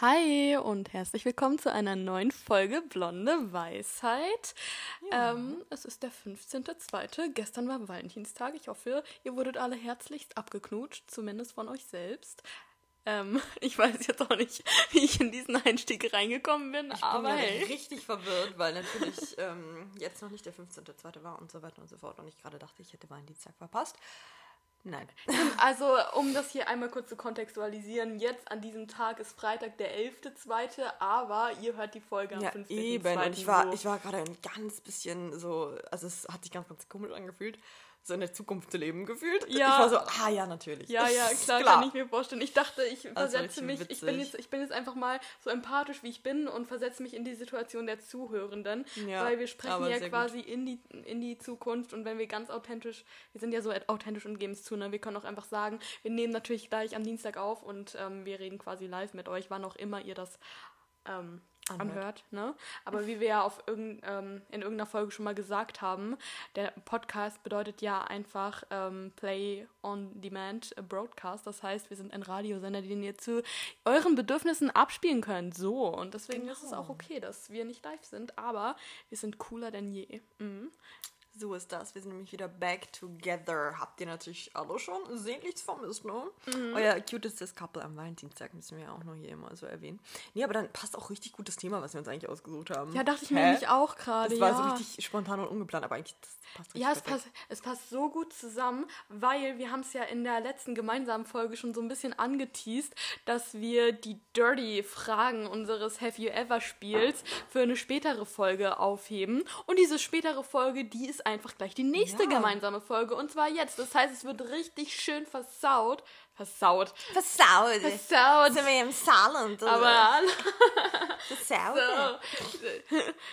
Hi und herzlich willkommen zu einer neuen Folge Blonde Weisheit. Ja. Ähm, es ist der 15.02. Gestern war Valentinstag. Ich hoffe, ihr wurdet alle herzlichst abgeknutscht, zumindest von euch selbst. Ähm, ich weiß jetzt auch nicht, wie ich in diesen Einstieg reingekommen bin, ich aber bin hey. richtig verwirrt, weil natürlich ähm, jetzt noch nicht der 15.02. war und so weiter und so fort und ich gerade dachte, ich hätte Valentinstag verpasst. Nein. Also, um das hier einmal kurz zu kontextualisieren, jetzt an diesem Tag ist Freitag der 11.2., aber ihr hört die Folge am ja, 15.2. Eben, und ich war, ich war gerade ein ganz bisschen so, also es hat sich ganz, ganz komisch angefühlt in der Zukunft zu leben gefühlt. Ja. Ich war so, ah ja, natürlich. Ja, ja, klar, klar. kann ich mir vorstellen. Ich dachte, ich versetze mich, ich bin, jetzt, ich bin jetzt einfach mal so empathisch, wie ich bin und versetze mich in die Situation der Zuhörenden, ja, weil wir sprechen ja quasi in die, in die Zukunft und wenn wir ganz authentisch, wir sind ja so authentisch und geben es zu, ne? wir können auch einfach sagen, wir nehmen natürlich gleich am Dienstag auf und ähm, wir reden quasi live mit euch, wann auch immer ihr das ähm, anhört. ne? Aber wie wir ja auf irgend, ähm, in irgendeiner Folge schon mal gesagt haben, der Podcast bedeutet ja einfach ähm, Play on Demand Broadcast. Das heißt, wir sind ein Radiosender, den ihr zu euren Bedürfnissen abspielen könnt. So. Und deswegen genau. ist es auch okay, dass wir nicht live sind, aber wir sind cooler denn je. Mhm. So ist das. Wir sind nämlich wieder back together. Habt ihr natürlich alle schon sehnlichst vermisst, ne? Mhm. Euer cutestes Couple am Valentinstag müssen wir ja auch noch hier immer so erwähnen. Nee, aber dann passt auch richtig gut das Thema, was wir uns eigentlich ausgesucht haben. Ja, dachte ich Hä? mir nämlich auch gerade. Das war so richtig spontan und ungeplant, aber eigentlich das passt richtig Ja, es passt, es passt so gut zusammen, weil wir haben es ja in der letzten gemeinsamen Folge schon so ein bisschen angeteased, dass wir die Dirty-Fragen unseres Have You Ever Spiels für eine spätere Folge aufheben. Und diese spätere Folge, die ist einfach gleich die nächste ja. gemeinsame Folge. Und zwar jetzt. Das heißt, es wird richtig schön versaut. Versaut. Versaut. Versaut. Sind wir im Saarland? Oder? Aber. Versaut.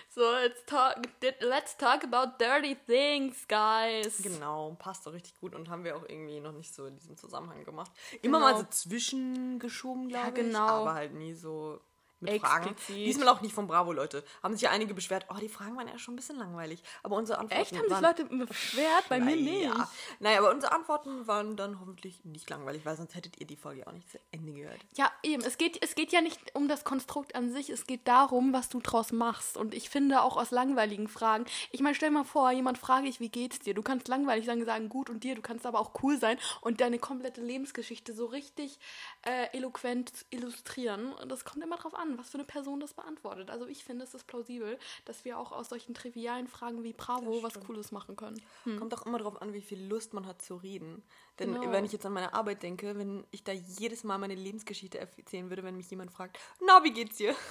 So, so let's, talk, let's talk about dirty things, guys. Genau, passt doch richtig gut und haben wir auch irgendwie noch nicht so in diesem Zusammenhang gemacht. Immer genau. mal so zwischengeschoben, glaube ja, genau. ich. Aber halt nie so mit Fragen. Diesmal auch nicht von Bravo, Leute. Haben sich ja einige beschwert, oh, die Fragen waren ja schon ein bisschen langweilig. Aber unsere Antworten Echt? Haben waren, sich Leute beschwert? Bei mir nicht. Ja. Naja, aber unsere Antworten waren dann hoffentlich nicht langweilig, weil sonst hättet ihr die Folge auch nicht zu Ende gehört. Ja, eben. Es geht, es geht ja nicht um das Konstrukt an sich, es geht darum, was du draus machst. Und ich finde auch aus langweiligen Fragen, ich meine, stell mal vor, jemand frage ich, wie geht's dir? Du kannst langweilig sagen, sagen, gut und dir, du kannst aber auch cool sein und deine komplette Lebensgeschichte so richtig äh, eloquent illustrieren. Und das kommt immer drauf an, was für eine Person das beantwortet. Also ich finde, es ist plausibel, dass wir auch aus solchen trivialen Fragen wie Bravo was Cooles machen können. Hm. Kommt auch immer darauf an, wie viel Lust man hat zu reden. Denn genau. wenn ich jetzt an meine Arbeit denke, wenn ich da jedes Mal meine Lebensgeschichte erzählen würde, wenn mich jemand fragt, na, wie geht's dir?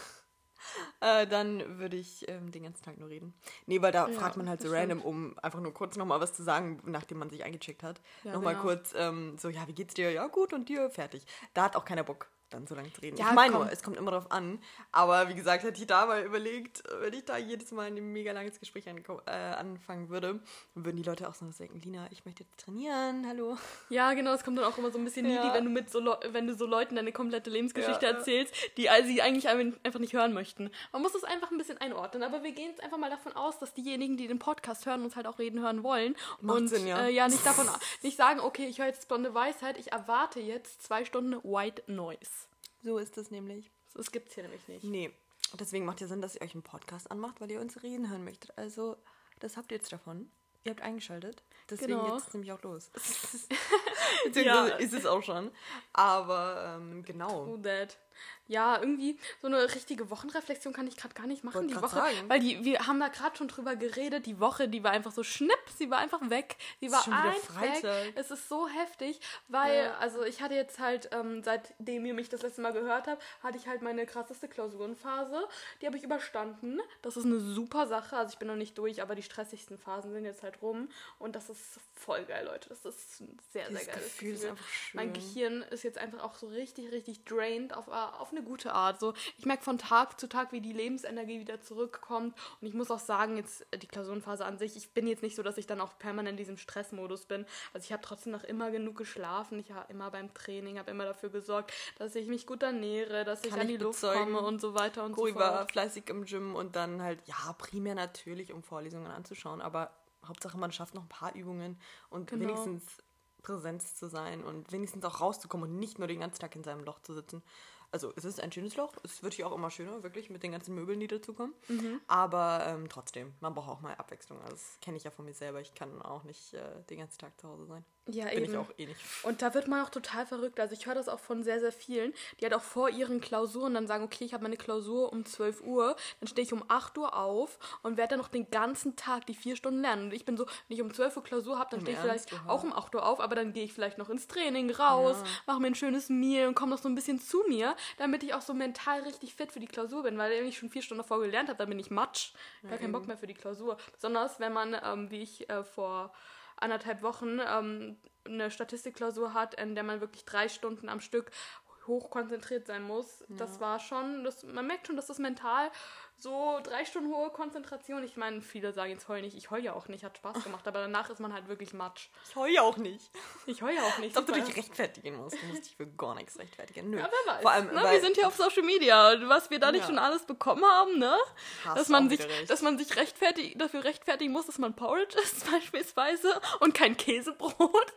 Äh, dann würde ich ähm, den ganzen Tag nur reden. Nee, weil da ja, fragt man halt so random, um einfach nur kurz nochmal was zu sagen, nachdem man sich eingecheckt hat. Ja, nochmal genau. kurz ähm, so, ja, wie geht's dir? Ja, gut und dir? Fertig. Da hat auch keiner Bock dann so lange zu reden. Ja, ich meine nur, es kommt immer drauf an. Aber wie gesagt, hätte ich da mal überlegt, wenn ich da jedes Mal ein mega langes Gespräch an, äh, anfangen würde, würden die Leute auch so denken, Lina, ich möchte jetzt trainieren, hallo. Ja, genau, es kommt dann auch immer so ein bisschen ja. needy, wenn du mit so wenn du so Leuten deine komplette Lebensgeschichte ja, erzählst, die sie eigentlich einfach nicht hören möchten. Man muss es einfach ein bisschen einordnen, aber wir gehen jetzt einfach mal davon aus, dass diejenigen, die den Podcast hören, uns halt auch reden hören wollen. Macht und Sinn, ja. Äh, ja, nicht davon nicht sagen, okay, ich höre jetzt blonde Weisheit, ich erwarte jetzt zwei Stunden White Noise. So ist es nämlich. Das gibt es hier nämlich nicht. Nee. Deswegen macht ja Sinn, dass ihr euch einen Podcast anmacht, weil ihr uns reden hören möchtet. Also, das habt ihr jetzt davon. Ihr habt eingeschaltet. Deswegen genau. jetzt nämlich auch los. Beziehungsweise ja. ist es auch schon. Aber ähm, genau. True that ja, irgendwie so eine richtige Wochenreflexion kann ich gerade gar nicht machen. die Woche, sagen. weil die, wir haben da gerade schon drüber geredet. Die Woche, die war einfach so schnipp, sie war einfach weg. Sie war einfach weg. Es ist so heftig, weil, ja. also ich hatte jetzt halt, ähm, seitdem ihr mich das letzte Mal gehört habt, hatte ich halt meine krasseste Klausurenphase. Die habe ich überstanden. Das ist eine super Sache. Also ich bin noch nicht durch, aber die stressigsten Phasen sind jetzt halt rum. Und das ist voll geil, Leute. Das ist ein sehr, Dieses sehr geiles Gefühl. Gefühl. Ist einfach schön. Mein Gehirn ist jetzt einfach auch so richtig, richtig drained auf, auf eine gute Art. So, ich merke von Tag zu Tag, wie die Lebensenergie wieder zurückkommt. Und ich muss auch sagen, jetzt die Klausurenphase an sich, ich bin jetzt nicht so, dass ich dann auch permanent in diesem Stressmodus bin. Also ich habe trotzdem noch immer genug geschlafen. Ich war immer beim Training, habe immer dafür gesorgt, dass ich mich gut ernähre, dass Kann ich an die Luft komme und so weiter und Koi so fort. war fleißig im Gym und dann halt, ja, primär natürlich, um Vorlesungen anzuschauen, aber Hauptsache man schafft noch ein paar Übungen und genau. wenigstens Präsenz zu sein und wenigstens auch rauszukommen und nicht nur den ganzen Tag in seinem Loch zu sitzen. Also es ist ein schönes Loch. Es wird hier auch immer schöner, wirklich, mit den ganzen Möbeln, die dazukommen. Mhm. Aber ähm, trotzdem, man braucht auch mal Abwechslung. Also das kenne ich ja von mir selber. Ich kann auch nicht äh, den ganzen Tag zu Hause sein. Ja, Bin eben. ich auch eh nicht. Und da wird man auch total verrückt. Also ich höre das auch von sehr, sehr vielen, die halt auch vor ihren Klausuren dann sagen, okay, ich habe meine Klausur um 12 Uhr, dann stehe ich um 8 Uhr auf und werde dann noch den ganzen Tag die vier Stunden lernen. Und ich bin so, wenn ich um 12 Uhr Klausur habe, dann stehe ich vielleicht Aha. auch um 8 Uhr auf, aber dann gehe ich vielleicht noch ins Training raus, ja. mache mir ein schönes Meal und komme noch so ein bisschen zu mir, damit ich auch so mental richtig fit für die Klausur bin, weil wenn ich schon vier Stunden davor gelernt habe, dann bin ich matsch. Gar ja, keinen Bock mehr für die Klausur. Besonders wenn man, ähm, wie ich äh, vor anderthalb Wochen ähm, eine Statistikklausur hat, in der man wirklich drei Stunden am Stück hochkonzentriert sein muss. Ja. Das war schon, das, man merkt schon, dass das mental so drei Stunden hohe Konzentration. Ich meine, viele sagen jetzt heul nicht. Ich heul ja auch nicht, hat Spaß gemacht, aber danach ist man halt wirklich matsch. Ich heul ja auch nicht. Ich heul ja auch nicht. Als ob du dich rechtfertigen musst. Du musst dich für gar nichts rechtfertigen. Nö. Ja, wer weiß. Vor allem, ne? Wir sind hier auf Social Media. Was wir da nicht ja. schon alles bekommen haben, ne? Hast dass man, sich, dass man sich rechtfertig, dafür rechtfertigen muss, dass man Porridge isst beispielsweise und kein Käsebrot.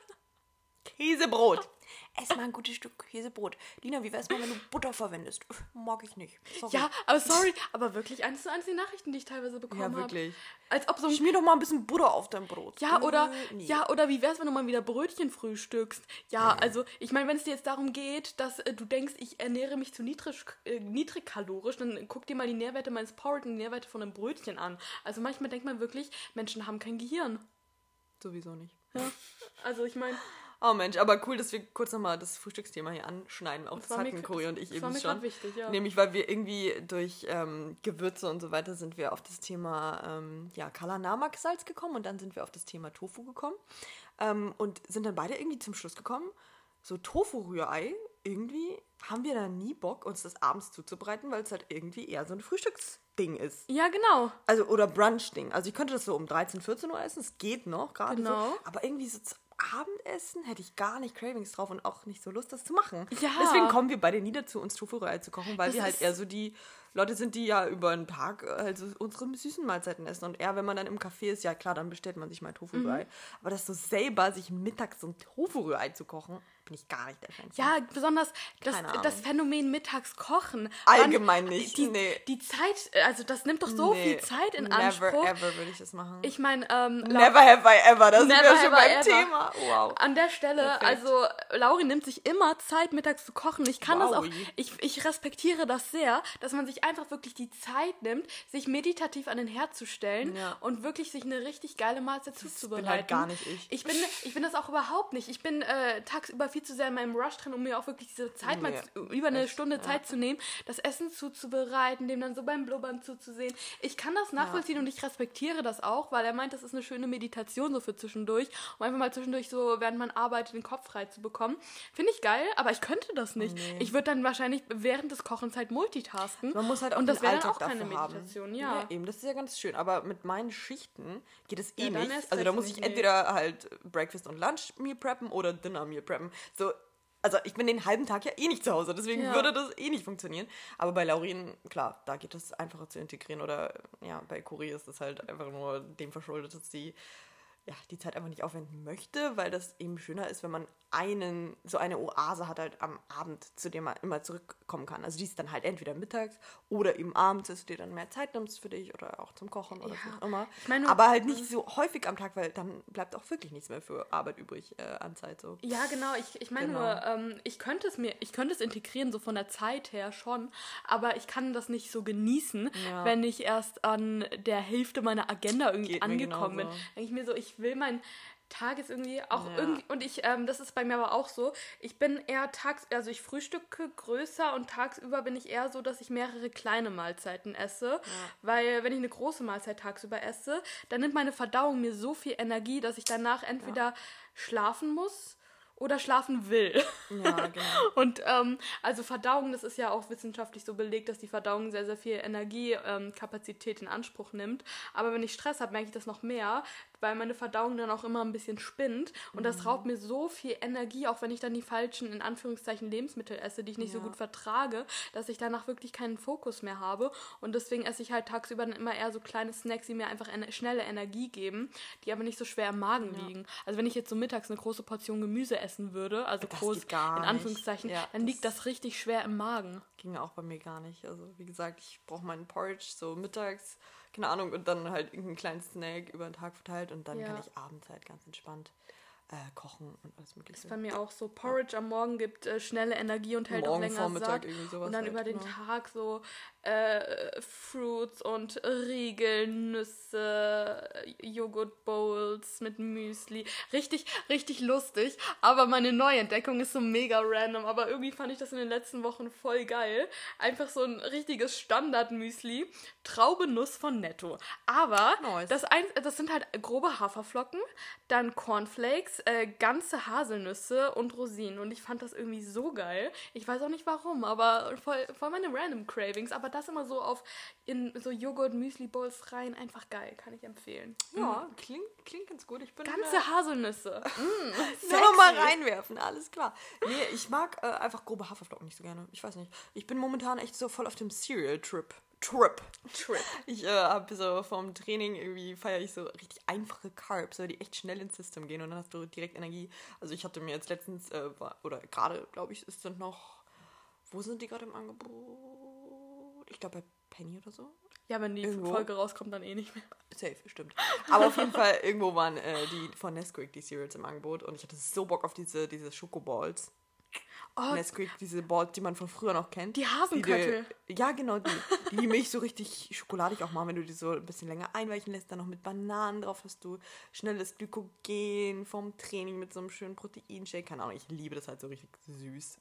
Käsebrot. Ess mal ein gutes Stück Käsebrot. Lina, wie wär's mal, wenn du Butter verwendest? Mag ich nicht. Sorry. Ja, aber sorry, aber wirklich eins zu eins die Nachrichten, die ich teilweise bekommen habe. Ja, wirklich. Hab. Als ob so ein Schmier doch mal ein bisschen Butter auf dein Brot. Ja, oder nee. ja, oder wie wär's, wenn du mal wieder Brötchen frühstückst? Ja, äh. also ich meine, wenn es dir jetzt darum geht, dass äh, du denkst, ich ernähre mich zu niedrig, äh, niedrigkalorisch, dann guck dir mal die Nährwerte meines Porridge und die Nährwerte von einem Brötchen an. Also manchmal denkt man wirklich, Menschen haben kein Gehirn. Sowieso nicht. Ja. Also ich meine, Oh Mensch, aber cool, dass wir kurz nochmal das Frühstücksthema hier anschneiden. Auch das, das hatten Cory und ich eben schon. Wichtig, ja. Nämlich, weil wir irgendwie durch ähm, Gewürze und so weiter sind wir auf das Thema ähm, ja, Kalanamak-Salz gekommen und dann sind wir auf das Thema Tofu gekommen. Ähm, und sind dann beide irgendwie zum Schluss gekommen, so Tofu-Rührei, irgendwie haben wir da nie Bock, uns das abends zuzubereiten, weil es halt irgendwie eher so ein Frühstücksding ist. Ja, genau. Also, oder Brunch-Ding. Also ich könnte das so um 13, 14 Uhr essen, es geht noch gerade genau. so. Aber irgendwie so Abendessen hätte ich gar nicht Cravings drauf und auch nicht so Lust, das zu machen. Ja. Deswegen kommen wir beide nie dazu, uns Tofu-Rührei zu kochen, weil das wir halt eher so die Leute sind, die ja über den Tag also unsere süßen Mahlzeiten essen. Und eher, wenn man dann im Café ist, ja klar, dann bestellt man sich mal Tofu-Rührei. Mhm. Aber das so selber, sich mittags so ein Tofu-Rührei zu kochen, bin ich gar nicht der Fan. Ja, besonders das, das Phänomen mittags kochen. Allgemein nicht. Die, nee. die Zeit, also das nimmt doch so nee. viel Zeit in Never Anspruch. Never ever würde ich das machen. Ich meine, ähm, Never have I ever, das ist ja schon beim Thema. Wow. An der Stelle, Perfekt. also Lauri nimmt sich immer Zeit, mittags zu kochen. Ich kann wow. das auch, ich, ich respektiere das sehr, dass man sich einfach wirklich die Zeit nimmt, sich meditativ an den Herd zu stellen ja. und wirklich sich eine richtig geile Mahlzeit zuzubereiten. Ich bin halt gar nicht ich. Ich bin, ich bin das auch überhaupt nicht. Ich bin äh, tagsüber viel zu sehr in meinem Rush drin, um mir auch wirklich diese Zeit nee, mal zu, über eine echt, Stunde ja. Zeit zu nehmen, das Essen zuzubereiten, dem dann so beim Blubbern zuzusehen. Ich kann das nachvollziehen ja. und ich respektiere das auch, weil er meint, das ist eine schöne Meditation so für zwischendurch, um einfach mal zwischendurch so, während man arbeitet, den Kopf frei zu bekommen. Finde ich geil, aber ich könnte das nicht. Nee. Ich würde dann wahrscheinlich während des Kochens halt multitasken. Man muss halt auch und das wäre dann auch keine Meditation, ja. ja. Eben, das ist ja ganz schön, aber mit meinen Schichten geht es eh ja, nicht. Also da muss ich entweder halt Breakfast und Lunch mir preppen oder Dinner mir preppen. So, also ich bin den halben Tag ja eh nicht zu Hause, deswegen ja. würde das eh nicht funktionieren. Aber bei Laurin, klar, da geht es einfacher zu integrieren. Oder ja, bei Kuri ist es halt einfach nur dem verschuldet, dass sie ja, die Zeit einfach nicht aufwenden möchte, weil das eben schöner ist, wenn man einen, so eine Oase hat halt am Abend, zu dem man immer zurückkommen kann. Also die ist dann halt entweder mittags oder eben abends, dass du dir dann mehr Zeit nimmst für dich oder auch zum Kochen oder ja. was auch immer. Ich meine, Aber halt nicht so häufig am Tag, weil dann bleibt auch wirklich nichts mehr für Arbeit übrig äh, an Zeit so. Ja, genau. Ich, ich meine genau. nur, ähm, ich könnte es mir, ich könnte es integrieren, so von der Zeit her schon, aber ich kann das nicht so genießen, ja. wenn ich erst an der Hälfte meiner Agenda irgendwie Geht angekommen bin. Denke ich mir so, ich will mein Tag ist irgendwie auch ja. irgendwie und ich ähm, das ist bei mir aber auch so ich bin eher tags also ich frühstücke größer und tagsüber bin ich eher so dass ich mehrere kleine Mahlzeiten esse ja. weil wenn ich eine große Mahlzeit tagsüber esse dann nimmt meine Verdauung mir so viel Energie dass ich danach entweder ja. schlafen muss oder schlafen will. Ja, genau. und ähm, also Verdauung, das ist ja auch wissenschaftlich so belegt, dass die Verdauung sehr, sehr viel Energiekapazität ähm, in Anspruch nimmt. Aber wenn ich Stress habe, merke ich das noch mehr, weil meine Verdauung dann auch immer ein bisschen spinnt. Und mhm. das raubt mir so viel Energie, auch wenn ich dann die falschen, in Anführungszeichen, Lebensmittel esse, die ich nicht ja. so gut vertrage, dass ich danach wirklich keinen Fokus mehr habe. Und deswegen esse ich halt tagsüber dann immer eher so kleine Snacks, die mir einfach eine schnelle Energie geben, die aber nicht so schwer im Magen ja. liegen. Also wenn ich jetzt so mittags eine große Portion Gemüse esse, essen würde, also das groß in Anführungszeichen, ja, dann liegt das richtig schwer im Magen. Ging auch bei mir gar nicht. Also wie gesagt, ich brauche meinen Porridge so mittags, keine Ahnung, und dann halt irgendeinen kleinen Snack über den Tag verteilt und dann ja. kann ich abends halt ganz entspannt äh, kochen und alles mögliche. Ist bei mir auch so. Porridge ja. am Morgen gibt äh, schnelle Energie und hält Morgen, auch länger Vormittag satt. Irgendwie sowas und dann halt, über den genau. Tag so äh, Fruits und Riegel, Nüsse, Joghurt Bowls mit Müsli. Richtig, richtig lustig. Aber meine Neuentdeckung ist so mega random. Aber irgendwie fand ich das in den letzten Wochen voll geil. Einfach so ein richtiges Standard-Müsli. Traubenuss von Netto. Aber nice. das, ein, das sind halt grobe Haferflocken, dann Cornflakes, äh, ganze Haselnüsse und Rosinen. Und ich fand das irgendwie so geil. Ich weiß auch nicht warum, aber voll, voll meine random Cravings. Aber das immer so auf in so Joghurt-Müsli-Bowls rein. Einfach geil, kann ich empfehlen. Ja, mhm. klingt, klingt ganz gut. Ich bin Ganze Haselnüsse. mm, Nur mal reinwerfen, alles klar. Nee, ich mag äh, einfach grobe Haferflocken nicht so gerne. Ich weiß nicht. Ich bin momentan echt so voll auf dem Cereal-Trip. Trip. Trip. Ich äh, habe so vom Training irgendwie feiere ich so richtig einfache Carbs, die echt schnell ins System gehen und dann hast du direkt Energie. Also ich hatte mir jetzt letztens, äh, oder gerade, glaube ich, ist dann noch, wo sind die gerade im Angebot? Ich glaube bei Penny oder so. Ja, wenn die irgendwo. Folge rauskommt, dann eh nicht mehr. Safe, stimmt. Aber auf jeden Fall, irgendwo waren äh, die von Nesquik, die Cereals im Angebot und ich hatte so Bock auf diese, diese Schokoballs. Oh, Nesquik, diese Balls, die man von früher noch kennt. Die Hasenköttel. Die, ja, genau, die. Die die Milch so richtig schokoladig auch machen, wenn du die so ein bisschen länger einweichen lässt. Dann noch mit Bananen drauf hast du schnelles Glykogen vom Training mit so einem schönen Proteinshake. Keine Ahnung, ich liebe das halt so richtig süß.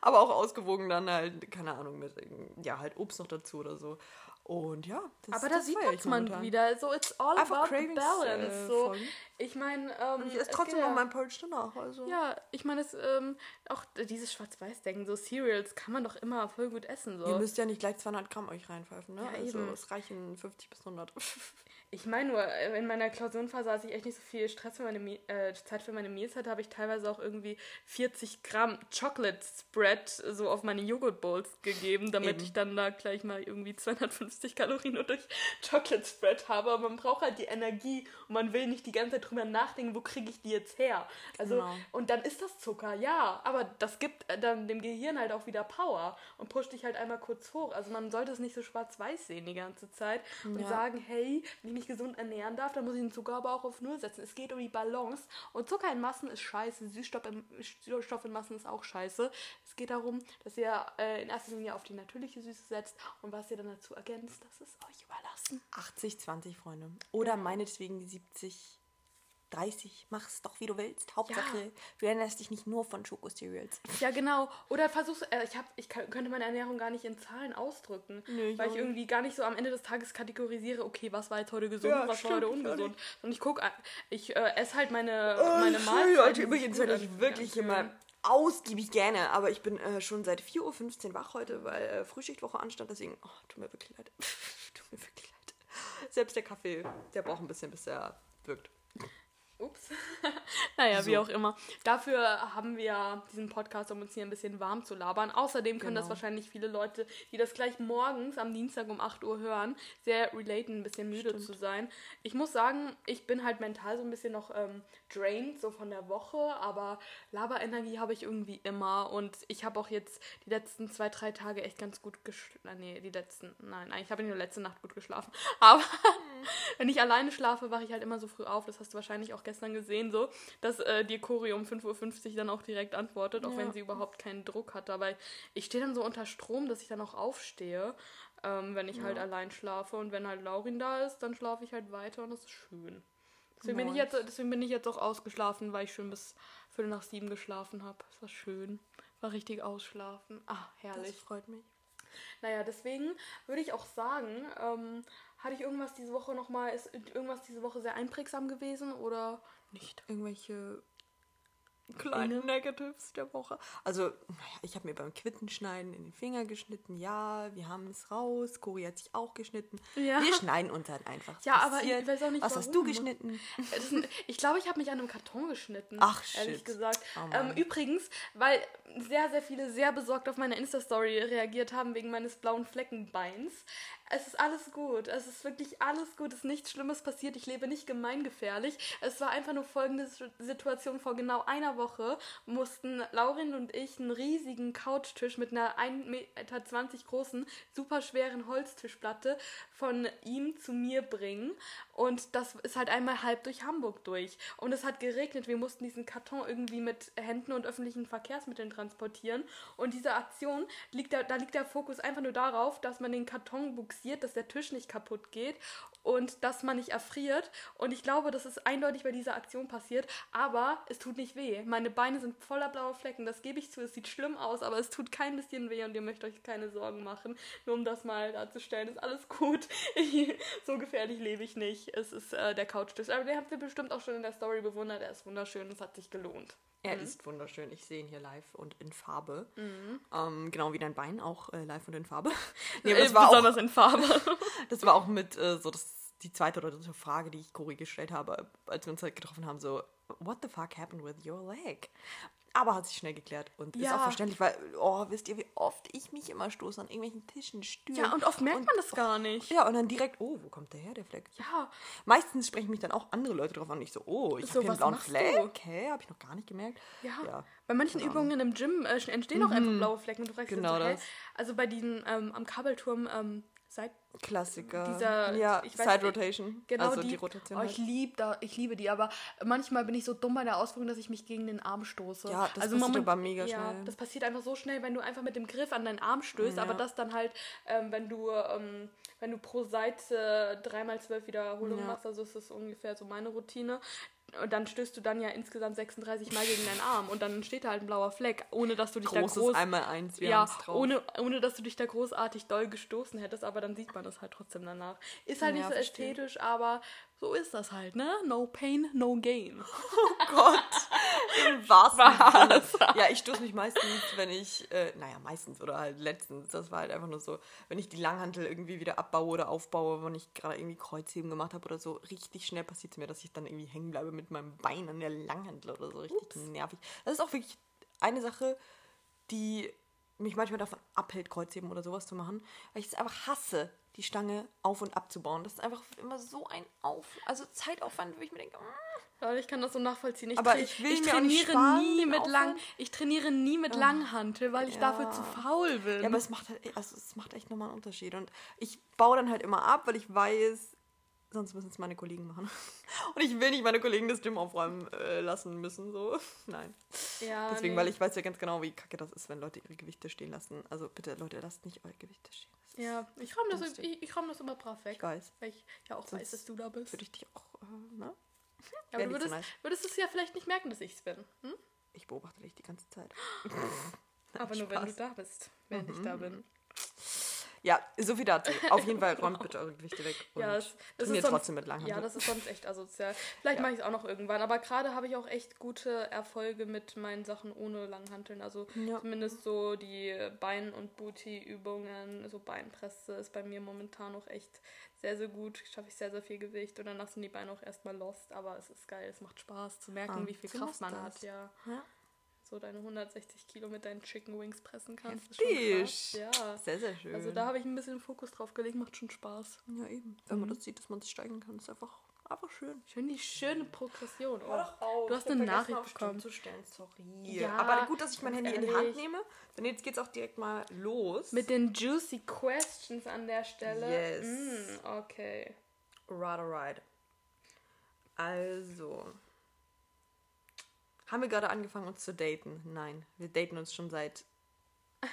Aber auch ausgewogen dann halt, keine Ahnung, mit ja, halt Obst noch dazu oder so. Und ja, das Aber da sieht man wieder. So, it's all Einfach about Cravings, balance. Äh, so, ich meine, ähm, ich esse trotzdem noch mein Porridge danach. Also. Ja, ich meine, ähm, auch dieses Schwarz-Weiß-Denken, so Cereals kann man doch immer voll gut essen. So. Ihr müsst ja nicht gleich 200 Gramm euch reinpfeifen, ne? Ja, also eben. es reichen 50 bis 100. Ich meine nur, äh, in meiner Klausurenphase, als ich echt nicht so viel Stress für meine äh, Zeit für meine Meals hatte, habe ich teilweise auch irgendwie 40 Gramm Chocolate Spread so auf meine Joghurt Bowls gegeben, damit Eben. ich dann da gleich mal irgendwie 250 Kalorien nur durch Chocolate Spread habe. Aber man braucht halt die Energie und man will nicht die ganze Zeit drüber nachdenken, wo kriege ich die jetzt her? Also, genau. und dann ist das Zucker, ja, aber das gibt äh, dann dem Gehirn halt auch wieder Power und pusht dich halt einmal kurz hoch. Also man sollte es nicht so schwarz-weiß sehen die ganze Zeit und ja. sagen, hey, wenn mich gesund ernähren darf, dann muss ich den Zucker aber auch auf Null setzen. Es geht um die Balance. Und Zucker in Massen ist scheiße, Süßstoff in, Massen ist auch scheiße. Es geht darum, dass ihr äh, in erster Linie auf die natürliche Süße setzt und was ihr dann dazu ergänzt, das ist euch überlassen. 80, 20 Freunde. Oder ja. meinetwegen die 70, 30, mach's doch wie du willst. Hauptsache, ja. du erinnerst dich nicht nur von Schoko-Cereals. Ja, genau. Oder versuchst, äh, ich, hab, ich könnte meine Ernährung gar nicht in Zahlen ausdrücken. Nee, weil ich irgendwie gar nicht so am Ende des Tages kategorisiere, okay, was war jetzt heute gesund, ja, was war heute ungesund. Und ich gucke, ich äh, esse halt meine, oh, meine Mahlzeiten. Leute, übrigens, wenn ich wirklich immer ausgiebig gerne, aber ich bin äh, schon seit 4.15 Uhr wach heute, weil äh, Frühschichtwoche anstand, deswegen, oh, tut mir wirklich leid. tut mir wirklich leid. Selbst der Kaffee, der braucht ein bisschen, bis er wirkt. Ups. naja, so. wie auch immer. Dafür haben wir diesen Podcast, um uns hier ein bisschen warm zu labern. Außerdem können genau. das wahrscheinlich viele Leute, die das gleich morgens am Dienstag um 8 Uhr hören, sehr relaten, ein bisschen müde Stimmt. zu sein. Ich muss sagen, ich bin halt mental so ein bisschen noch ähm, drained, so von der Woche, aber Laberenergie habe ich irgendwie immer und ich habe auch jetzt die letzten zwei, drei Tage echt ganz gut geschlafen. Nee, die letzten, nein, eigentlich habe ich nur letzte Nacht gut geschlafen. Aber mhm. wenn ich alleine schlafe, wache ich halt immer so früh auf. Das hast du wahrscheinlich auch gestern gesehen, so, dass äh, dir Cori um 5.50 Uhr dann auch direkt antwortet, auch ja. wenn sie überhaupt keinen Druck hat. Aber ich stehe dann so unter Strom, dass ich dann auch aufstehe, ähm, wenn ich halt ja. halt allein schlafe. Und wenn halt Laurin da ist, dann schlafe ich halt weiter und das ist schön. Deswegen, nice. bin ich jetzt, deswegen bin ich jetzt auch ausgeschlafen, weil ich schön bis Viertel nach sieben geschlafen habe. Das war schön. War richtig ausschlafen. Ah, herrlich. Das freut mich. Naja, deswegen würde ich auch sagen, ähm, hatte ich irgendwas diese Woche nochmal, ist irgendwas diese Woche sehr einprägsam gewesen oder nicht? Irgendwelche kleine Negatives der Woche. Also, naja, ich habe mir beim Quittenschneiden in den Finger geschnitten. Ja, wir haben es raus. Cori hat sich auch geschnitten. Ja. Wir schneiden uns halt einfach. Ja, aber ich weiß auch nicht, Was warum. hast du geschnitten? Äh, ich glaube, ich habe mich an einem Karton geschnitten. Ach, shit. Ehrlich gesagt. Oh, ähm, übrigens, weil sehr, sehr viele sehr besorgt auf meine Insta-Story reagiert haben wegen meines blauen Fleckenbeins. Es ist alles gut. Es ist wirklich alles gut. Es ist nichts Schlimmes passiert. Ich lebe nicht gemeingefährlich. Es war einfach nur folgende Situation vor genau einer Woche mussten Laurin und ich einen riesigen Couchtisch mit einer 1,20 Meter großen, super schweren Holztischplatte von ihm zu mir bringen. Und das ist halt einmal halb durch Hamburg durch. Und es hat geregnet. Wir mussten diesen Karton irgendwie mit Händen und öffentlichen Verkehrsmitteln transportieren. Und diese Aktion liegt da, da liegt der Fokus einfach nur darauf, dass man den Karton buxiert, dass der Tisch nicht kaputt geht und dass man nicht erfriert. Und ich glaube, das ist eindeutig bei dieser Aktion passiert. Aber es tut nicht weh. Meine Beine sind voller blauer Flecken. Das gebe ich zu. Es sieht schlimm aus, aber es tut kein bisschen weh und ihr möchtet euch keine Sorgen machen. Nur um das mal darzustellen, ist alles gut. so gefährlich lebe ich nicht. Es ist äh, der Couchtisch. Aber den habt ihr bestimmt auch schon in der Story bewundert. Er ist wunderschön. Es hat sich gelohnt. Er mhm. ist wunderschön. Ich sehe ihn hier live und in Farbe. Mhm. Ähm, genau wie dein Bein auch äh, live und in Farbe. nee, das war besonders auch, in Farbe. das war auch mit äh, so das die zweite oder dritte Frage, die ich Cory gestellt habe, als wir uns halt getroffen haben, so, what the fuck happened with your leg? Aber hat sich schnell geklärt und ja. ist auch verständlich, weil, oh, wisst ihr, wie oft ich mich immer stoße an irgendwelchen Tischen, Stühlen. Ja, und oft merkt und, man das gar nicht. Ja, und dann direkt, oh, wo kommt der her, der Fleck? Ja. Meistens sprechen mich dann auch andere Leute drauf an. Ich so, oh, ich so, habe hier einen blauen Fleck. Okay, habe ich noch gar nicht gemerkt. Ja. ja. Bei manchen Übungen im Gym äh, entstehen mhm. auch einfach blaue Flecken. Und du fragst genau so, das. Also bei diesen ähm, am Kabelturm ähm, Side Klassiker. Dieser, ja, Side Rotation. Genau also die, die Rotation. Oh, ich, halt. lieb da, ich liebe die, aber manchmal bin ich so dumm bei der Ausführung, dass ich mich gegen den Arm stoße. Ja, das also passiert aber mega ja, schnell. Das passiert einfach so schnell, wenn du einfach mit dem Griff an deinen Arm stößt, ja. aber das dann halt, ähm, wenn du ähm, wenn du pro Seite 3x12 Wiederholungen ja. machst, also ist das ungefähr so meine Routine, und dann stößt du dann ja insgesamt 36 Mal gegen deinen Arm und dann steht da halt ein blauer Fleck, ohne dass du dich Großes da groß einmal eins, wir ja, ohne ohne dass du dich da großartig doll gestoßen hättest, aber dann sieht man das halt trotzdem danach. Ist halt ja, nicht so verstehe. ästhetisch, aber so ist das halt, ne? No pain, no gain. Oh Gott. Im wahrsten Sinne. Ja, ich stoße mich meistens, wenn ich, äh, naja, meistens oder halt letztens, das war halt einfach nur so, wenn ich die Langhantel irgendwie wieder abbaue oder aufbaue, wenn ich gerade irgendwie Kreuzheben gemacht habe oder so, richtig schnell passiert es mir, dass ich dann irgendwie hängen bleibe mit meinem Bein an der Langhantel oder so. Richtig Ups. nervig. Das ist auch wirklich eine Sache, die mich manchmal davon abhält, Kreuzheben oder sowas zu machen, weil ich es einfach hasse, die Stange auf und abzubauen. Das ist einfach immer so ein Auf, also Zeitaufwand, wo ich mir denke, ja, ich kann das so nachvollziehen. Ich aber ich, will ich trainiere nie mit lang, ich trainiere nie mit. Langhantel, weil ich ja. dafür zu faul bin. Ja, aber es macht halt, also es macht echt nochmal einen Unterschied und ich baue dann halt immer ab, weil ich weiß, sonst müssen es meine Kollegen machen. Und ich will nicht meine Kollegen das Gym aufräumen äh, lassen müssen, so. Nein. Ja, Deswegen, nee. weil ich weiß ja ganz genau, wie kacke das ist, wenn Leute ihre Gewichte stehen lassen. Also bitte, Leute, lasst nicht eure Gewichte stehen. Ja, ich räume das, ich, ich räum das immer brav weg. Ich weiß. Weil ich ja auch Sonst weiß, dass du da bist. Würde ich dich auch, äh, ne? Ja, aber du würdest, so nice. würdest es ja vielleicht nicht merken, dass ich es bin. Hm? Ich beobachte dich die ganze Zeit. aber nur, wenn du da bist, wenn mhm. ich da bin. Ja, so viel dazu. Auf jeden Fall räumt bitte eure Gewichte weg. Und ja, das, das ist sonst, trotzdem mit Langhandel. Ja, das ist sonst echt asozial. Vielleicht ja. mache ich es auch noch irgendwann. Aber gerade habe ich auch echt gute Erfolge mit meinen Sachen ohne Langhanteln. Also ja. zumindest so die Bein- und Booty-Übungen, so Beinpresse ist bei mir momentan noch echt sehr, sehr gut. Schaffe ich sehr, sehr viel Gewicht. Und danach sind die Beine auch erstmal lost. Aber es ist geil. Es macht Spaß zu merken, ah, wie viel Kraft man das. hat. Ja. ja so deine 160 Kilo mit deinen Chicken Wings pressen kannst. Heftig. Ja. Sehr, sehr schön. Also da habe ich ein bisschen Fokus drauf gelegt, macht schon Spaß. Ja, eben. Wenn mhm. man das sieht, dass man sich steigern kann, ist einfach, einfach schön. Ich finde die schöne Progression. Oh, oh, du hast eine Nachricht bekommen. Zu stellen. Sorry. Ja, aber gut, dass ich mein Handy ehrlich. in die Hand nehme. Denn jetzt geht es auch direkt mal los. Mit den juicy questions an der Stelle. Yes. Mm, okay. Right, right. Also. Haben wir gerade angefangen, uns zu daten? Nein, wir daten uns schon seit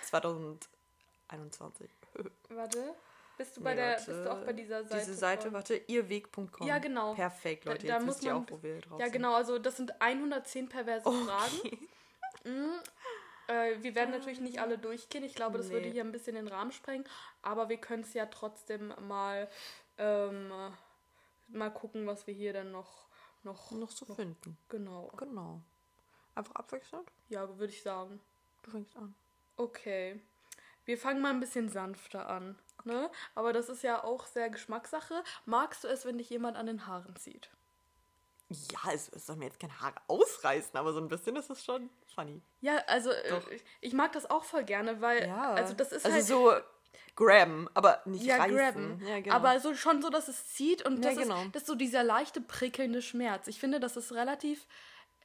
2021. Warte. Bist du, bei nee, der, bist du auch bei dieser Seite? Diese Seite, von? warte, ihrweg.com. Ja, genau. Perfekt, Leute. Da, da jetzt wisst ihr auch, wo wir drauf Ja, sind. genau. Also, das sind 110 perverse okay. Fragen. Mhm. Äh, wir werden natürlich nicht alle durchgehen. Ich glaube, das nee. würde hier ein bisschen den Rahmen sprengen. Aber wir können es ja trotzdem mal, ähm, mal gucken, was wir hier dann noch, noch, noch so noch, finden. Genau. Genau. Einfach abwechselnd? Ja, würde ich sagen. Du fängst an. Okay. Wir fangen mal ein bisschen sanfter an. Ne? Aber das ist ja auch sehr Geschmackssache. Magst du es, wenn dich jemand an den Haaren zieht? Ja, es, es soll mir jetzt kein Haar ausreißen, aber so ein bisschen ist es schon funny. Ja, also äh, ich, ich mag das auch voll gerne, weil ja. also das ist also halt so grabben, aber nicht ja, reißen. Grabben. Ja, genau. Aber so schon so, dass es zieht und das, ja, genau. ist, das ist so dieser leichte prickelnde Schmerz. Ich finde, das ist relativ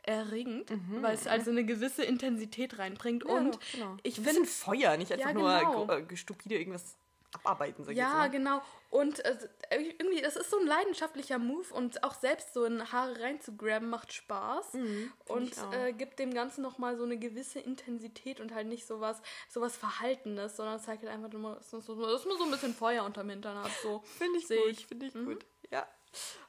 erregend, mhm. weil es also eine gewisse Intensität reinbringt. Ja, und genau. ich finde. Feuer, nicht einfach ja, genau. nur äh, stupide irgendwas abarbeiten, sag ich Ja, jetzt genau. Und äh, irgendwie, das ist so ein leidenschaftlicher Move und auch selbst so in Haare reinzugraben macht Spaß mhm, und äh, gibt dem Ganzen nochmal so eine gewisse Intensität und halt nicht sowas, sowas Verhaltenes, sondern zeigt halt einfach nur, dass man so ein bisschen Feuer unterm Hintern hat. So. Finde ich gut, finde ich mhm. gut. Ja.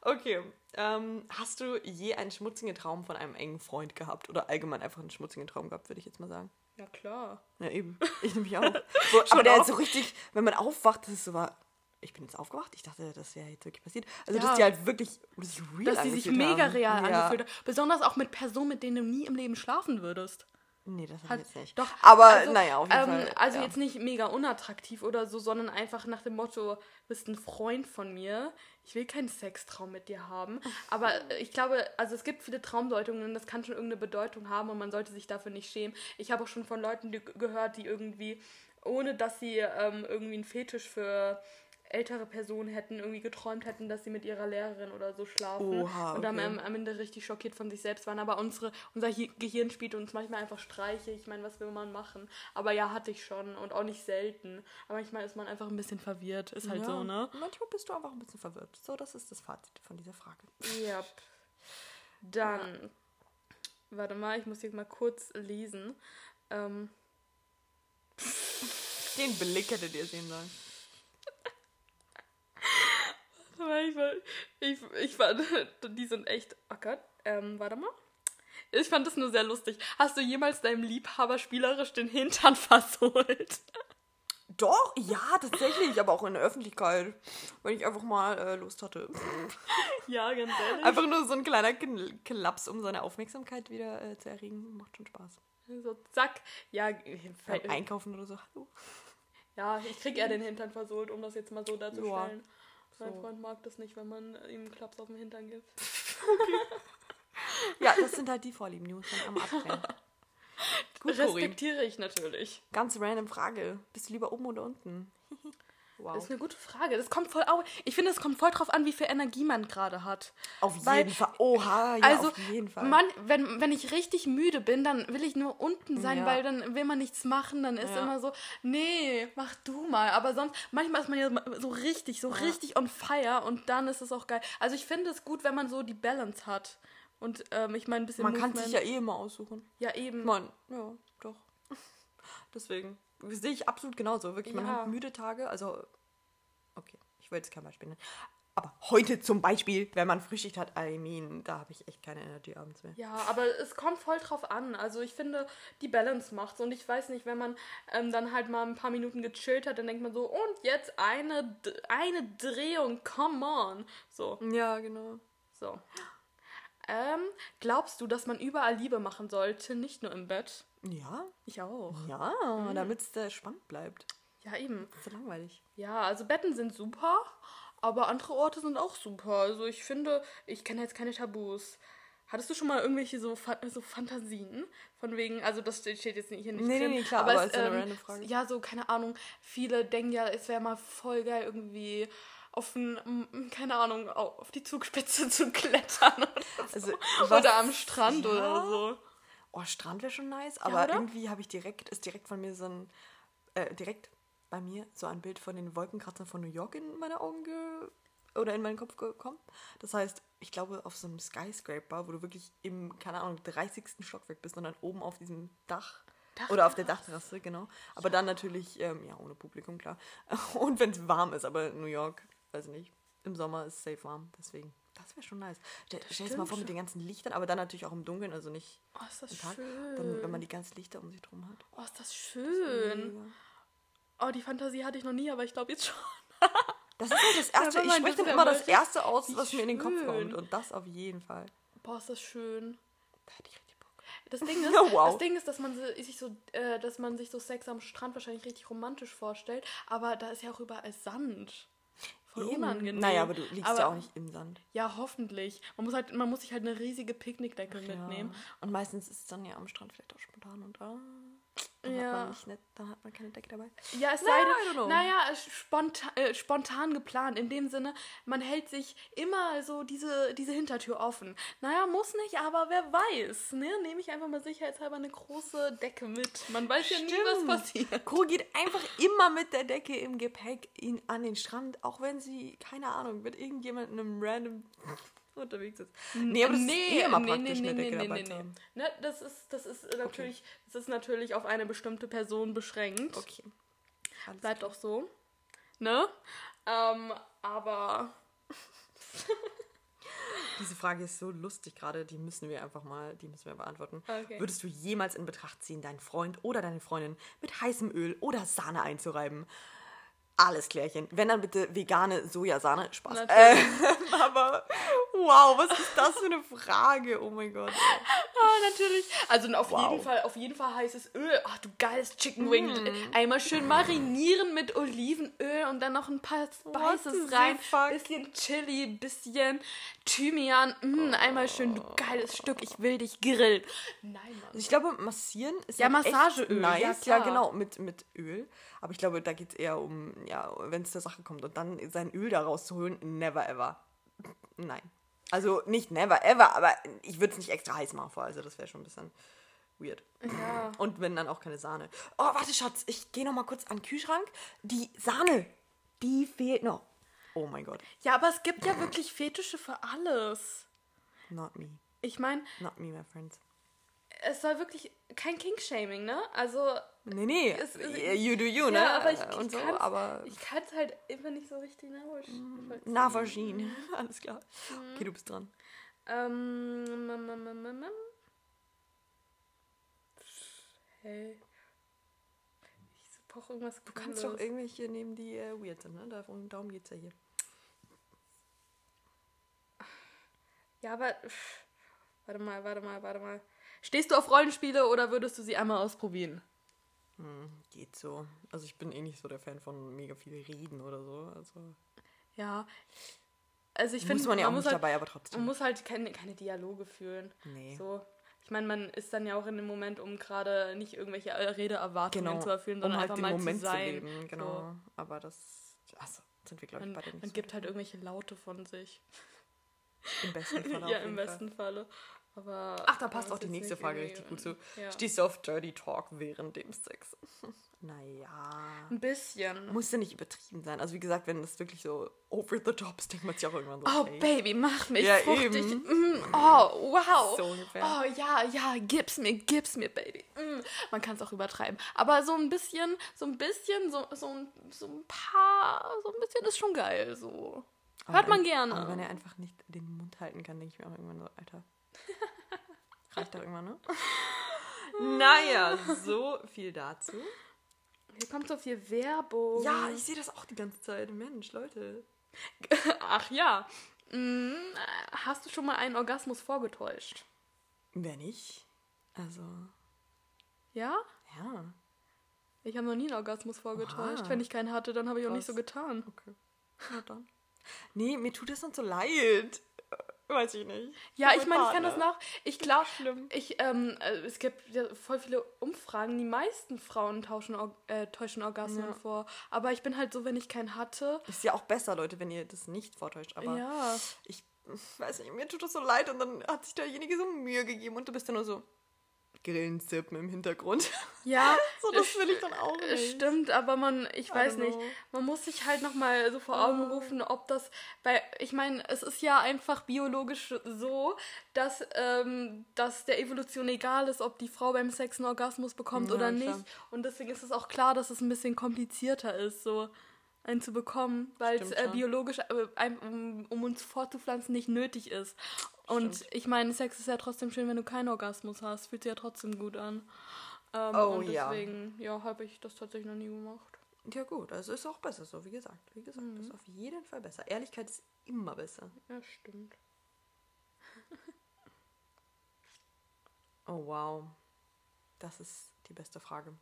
Okay. Ähm, hast du je einen schmutzigen Traum von einem engen Freund gehabt? Oder allgemein einfach einen schmutzigen Traum gehabt, würde ich jetzt mal sagen? Ja, klar. Ja, eben. Ich nehme mich auch. So, aber der ist so richtig, wenn man aufwacht, das ist so war. Ich bin jetzt aufgewacht. Ich dachte, das wäre jetzt wirklich passiert. Also, ja. dass die halt wirklich sich real Dass die sich mega haben. real ja. angefühlt haben. Besonders auch mit Personen, mit denen du nie im Leben schlafen würdest. Nee, das hat jetzt nicht. Doch, aber also, naja, auf jeden ähm, Fall. Also ja. jetzt nicht mega unattraktiv oder so, sondern einfach nach dem Motto, bist ein Freund von mir, ich will keinen Sextraum mit dir haben. Aber ich glaube, also es gibt viele Traumdeutungen, das kann schon irgendeine Bedeutung haben und man sollte sich dafür nicht schämen. Ich habe auch schon von Leuten die, gehört, die irgendwie, ohne dass sie ähm, irgendwie einen Fetisch für ältere Personen hätten irgendwie geträumt hätten, dass sie mit ihrer Lehrerin oder so schlafen Oha, okay. und dann am, am, Ende richtig schockiert von sich selbst waren. Aber unsere, unser Gehirn spielt uns manchmal einfach Streiche. Ich meine, was will man machen? Aber ja, hatte ich schon und auch nicht selten. Aber manchmal ist man einfach ein bisschen verwirrt. Ist halt ja, so, ne? Manchmal bist du einfach ein bisschen verwirrt. So, das ist das Fazit von dieser Frage. Ja. Dann, ja. warte mal, ich muss hier mal kurz lesen. Ähm. Den Blick hättet ihr sehen sollen ich, ich, ich fand, die sind echt. Oh Gott, ähm, warte mal. Ich fand das nur sehr lustig. Hast du jemals deinem Liebhaber spielerisch den Hintern versohlt? Doch, ja, tatsächlich, aber auch in der Öffentlichkeit, wenn ich einfach mal äh, Lust hatte. ja, ganz ehrlich. Einfach nur so ein kleiner Klaps, um seine Aufmerksamkeit wieder äh, zu erregen, macht schon Spaß. So, zack. Ja, Beim Einkaufen oder so, hallo. Ja, ich krieg eher den Hintern versohlt, um das jetzt mal so darzustellen. Ja. Mein so. Freund mag das nicht, wenn man ihm Klaps auf den Hintern gibt. ja, das sind halt die Vorlieben, die muss man am abklären. Gut, Respektiere ich natürlich. Ganz random Frage. Bist du lieber oben oder unten? Wow. Das ist eine gute Frage. Das kommt voll auf. Ich finde, es kommt voll drauf an, wie viel Energie man gerade hat. Auf Weil, jeden Fall. Oha, ja, also, auf jeden Fall. Man, wenn, wenn ich richtig müde bin, dann will ich nur unten sein, ja. weil dann will man nichts machen. Dann ist ja. immer so, nee, mach du mal. Aber sonst, manchmal ist man ja so richtig, so ja. richtig on fire und dann ist es auch geil. Also ich finde es gut, wenn man so die Balance hat. Und ähm, ich meine, ein bisschen. Man Movement. kann sich ja eh immer aussuchen. Ja, eben. Man, ja, doch. Deswegen sehe ich absolut genauso. Wirklich, man hat müde Tage. Also, okay, ich wollte jetzt kein Beispiel nennen. Aber heute zum Beispiel, wenn man Frühschicht hat, I mean, da habe ich echt keine Energie abends mehr. Ja, aber es kommt voll drauf an. Also ich finde, die Balance macht's. Und ich weiß nicht, wenn man ähm, dann halt mal ein paar Minuten gechillt hat, dann denkt man so, und jetzt eine, eine Drehung, come on. So. Ja, genau. So. Ähm, glaubst du, dass man überall Liebe machen sollte, nicht nur im Bett? Ja. Ich auch. Ja, mhm. damit es äh, spannend bleibt. Ja, eben. Das ist so langweilig. Ja, also Betten sind super, aber andere Orte sind auch super. Also ich finde, ich kenne jetzt keine Tabus. Hattest du schon mal irgendwelche so, so Fantasien? Von wegen, also das steht jetzt hier nicht nee, drin. Nee, nee, klar, aber, aber es, ist ähm, eine random Frage. Ja, so, keine Ahnung, viele denken ja, es wäre mal voll geil, irgendwie auf ein, keine Ahnung, auf die Zugspitze zu klettern oder, also, so. oder am Strand ja. oder so. Oh, Strand wäre schon nice, aber ja, irgendwie habe ich direkt, ist direkt von mir so ein, äh, direkt bei mir so ein Bild von den Wolkenkratzern von New York in meine Augen ge oder in meinen Kopf gekommen. Das heißt, ich glaube, auf so einem Skyscraper, wo du wirklich im, keine Ahnung, 30. Stockwerk bist und dann oben auf diesem Dach Dach oder auf der Dachterrasse, genau. Aber ja. dann natürlich, ähm, ja, ohne Publikum, klar. Und wenn es warm ist, aber New York, weiß ich nicht, im Sommer ist es safe warm, deswegen. Das wäre schon nice. Stell, stell dir mal vor mit den ganzen Lichtern, aber dann natürlich auch im Dunkeln, also nicht oh, ist das Tag. Schön. Dann, wenn man die ganzen Lichter um sich drum hat. Oh, ist das schön. Das oh, die Fantasie hatte ich noch nie, aber ich glaube jetzt schon. das ist halt das Erste. Ja, ich spreche dann immer das Erste aus, was mir in den Kopf kommt. Und das auf jeden Fall. Boah, ist das schön. Da hätte ich richtig Bock. Das Ding ist, oh, wow. das Ding ist dass, man sich so, äh, dass man sich so Sex am Strand wahrscheinlich richtig romantisch vorstellt, aber da ist ja auch überall Sand. Voll Eben. unangenehm. Naja, aber du liegst aber, ja auch nicht im Sand. Ja, hoffentlich. Man muss, halt, man muss sich halt eine riesige Picknickdecke Ach, mitnehmen. Ja. Und meistens ist es dann ja am Strand vielleicht auch spontan und ah. Dann ja. hat man nicht, nicht, dann hat man keine Decke dabei. Ja, es sei denn, naja, spontan, äh, spontan geplant. In dem Sinne, man hält sich immer so diese, diese Hintertür offen. Naja, muss nicht, aber wer weiß. Ne? Nehme ich einfach mal sicherheitshalber eine große Decke mit. Man weiß Stimmt. ja nie, was passiert. Coro geht einfach immer mit der Decke im Gepäck in, an den Strand, auch wenn sie, keine Ahnung, mit irgendjemandem einem random unterwegs ist. Nee, aber das nee, ist eh immer nee, praktisch, nee, nee, nee, nee, nee. Ne, das ist, das ist natürlich, okay. das ist natürlich auf eine bestimmte Person beschränkt. Okay. Alles Bleibt auch so. Ne? Ähm, aber. Diese Frage ist so lustig gerade, die müssen wir einfach mal, die müssen wir beantworten. Okay. Würdest du jemals in Betracht ziehen, deinen Freund oder deine Freundin mit heißem Öl oder Sahne einzureiben? Alles klärchen. Wenn dann bitte vegane Sojasahne. Spaß. Äh, aber wow, was ist das für eine Frage? Oh mein Gott. Ah, natürlich. Also auf wow. jeden Fall, auf jeden Fall heißes Öl. Ach du geiles Chicken Wing. Mm. Einmal schön marinieren mit Olivenöl und dann noch ein paar Spices rein. Bisschen Chili, bisschen Thymian. Mm, einmal schön, du geiles Stück. Ich will dich grillen. Nein, Mann. Also ich glaube, massieren ist ja Massageöl. Nice. Ja, ja, genau, mit, mit Öl. Aber ich glaube, da geht es eher um, ja, wenn es zur Sache kommt und dann sein Öl da rauszuholen, never ever. Nein. Also nicht never ever, aber ich würde es nicht extra heiß machen vor, also das wäre schon ein bisschen weird. Ja. Und wenn dann auch keine Sahne. Oh, warte, Schatz, ich gehe noch mal kurz an den Kühlschrank. Die Sahne, die fehlt noch. Oh mein Gott. Ja, aber es gibt ja wirklich Fetische für alles. Not me. Ich meine. Not me, my friends. Es soll wirklich kein King-Shaming, ne? Also Nee, nee, es, es, you do you, ne? Ja, aber ich, ich und so, aber ich kann es halt immer nicht so richtig nachvollziehen. Nachvollziehen, alles klar. Mhm. Okay, du bist dran. Ähm, hey. Ich brauche irgendwas Du kannst doch irgendwelche nehmen, die äh, weird sind, ne? Darum, darum geht's ja hier. Ja, aber... Warte mal, warte mal, warte mal. Stehst du auf Rollenspiele oder würdest du sie einmal ausprobieren? Hm, geht so. Also ich bin eh nicht so der Fan von mega viel Reden oder so. Also ja. Also ich finde, man ja man nicht halt, dabei, aber trotzdem. Man muss halt keine, keine Dialoge führen. Nee. So. Ich meine, man ist dann ja auch in dem Moment, um gerade nicht irgendwelche Redeerwartungen genau. zu erfüllen, sondern um halt einfach mal Moment zu sein. Zu leben, genau. So. Aber das, also sind wir glaube ich bei den. Man gibt halt irgendwelche Laute von sich. Im besten Falle. ja, im besten Falle. Aber Ach, da passt auch die nächste Frage richtig gut zu. Ja. Stehst du auf Dirty Talk während dem Sex? naja. Ein bisschen. Muss ja nicht übertrieben sein. Also wie gesagt, wenn das wirklich so over the top ist, denkt man sich auch irgendwann so. Oh, hey. Baby, mach mich ja, fruchtig. Mm, oh, wow. So ungefähr. Oh, ja, ja, gib's mir, gib's mir, Baby. Mm. Man kann es auch übertreiben. Aber so ein bisschen, so ein bisschen, so, so, ein, so ein paar, so ein bisschen ist schon geil. So. Hört man gerne. Aber wenn er einfach nicht den Mund halten kann, denke ich mir auch irgendwann so, Alter. Reicht doch irgendwann, ne? naja, so viel dazu. Hier kommt so viel Werbung. Ja, ich sehe das auch die ganze Zeit. Mensch, Leute. Ach ja. Hm, hast du schon mal einen Orgasmus vorgetäuscht? Wenn nicht. Also. Ja? Ja. Ich habe noch nie einen Orgasmus vorgetäuscht. Oha. Wenn ich keinen hatte, dann habe ich Krass. auch nicht so getan. Okay. Na dann. Nee, mir tut das dann so leid. Weiß ich nicht. Ja, ich meine, ich kann das nach. Ich glaube, ich, ähm, äh, es gibt ja voll viele Umfragen. Die meisten Frauen tauschen, äh, täuschen Orgasmen ja. vor. Aber ich bin halt so, wenn ich keinen hatte. Ist ja auch besser, Leute, wenn ihr das nicht vortäuscht. Aber ja. ich weiß nicht, mir tut das so leid und dann hat sich derjenige so Mühe gegeben und du bist dann nur so. Grillenzirpen im Hintergrund. Ja, so das will ich dann auch nicht. Stimmt, aber man, ich weiß nicht, man muss sich halt nochmal so vor Augen rufen, ob das, weil ich meine, es ist ja einfach biologisch so, dass, ähm, dass der Evolution egal ist, ob die Frau beim Sex einen Orgasmus bekommt ja, oder nicht. Klar. Und deswegen ist es auch klar, dass es ein bisschen komplizierter ist, so einen zu bekommen, weil es äh, biologisch, äh, um, um, uns fortzupflanzen, nicht nötig ist. Und Stimmt. ich meine, Sex ist ja trotzdem schön, wenn du keinen Orgasmus hast. Fühlt sich ja trotzdem gut an. Ähm, oh und deswegen, ja, ja habe ich das tatsächlich noch nie gemacht. Ja gut, also ist auch besser so, wie gesagt. Wie gesagt, mhm. ist auf jeden Fall besser. Ehrlichkeit ist immer besser. Ja, stimmt. oh wow. Das ist die beste Frage.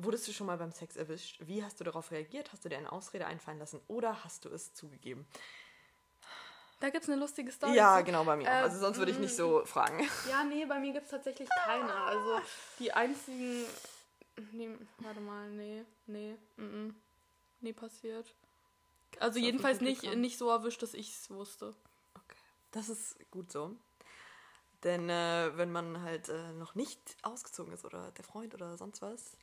Wurdest du schon mal beim Sex erwischt? Wie hast du darauf reagiert? Hast du dir eine Ausrede einfallen lassen oder hast du es zugegeben? Da gibt es eine lustige Story. Ja, genau, bei mir äh, Also sonst würde ich nicht so fragen. Ja, nee, bei mir gibt es tatsächlich keine. Also die einzigen Nee, warte mal, nee, nee, mm, -mm. nie passiert. Also jedenfalls nicht, nicht so erwischt, dass ich es wusste. Okay. Das ist gut so. Denn äh, wenn man halt äh, noch nicht ausgezogen ist oder der Freund oder sonst was,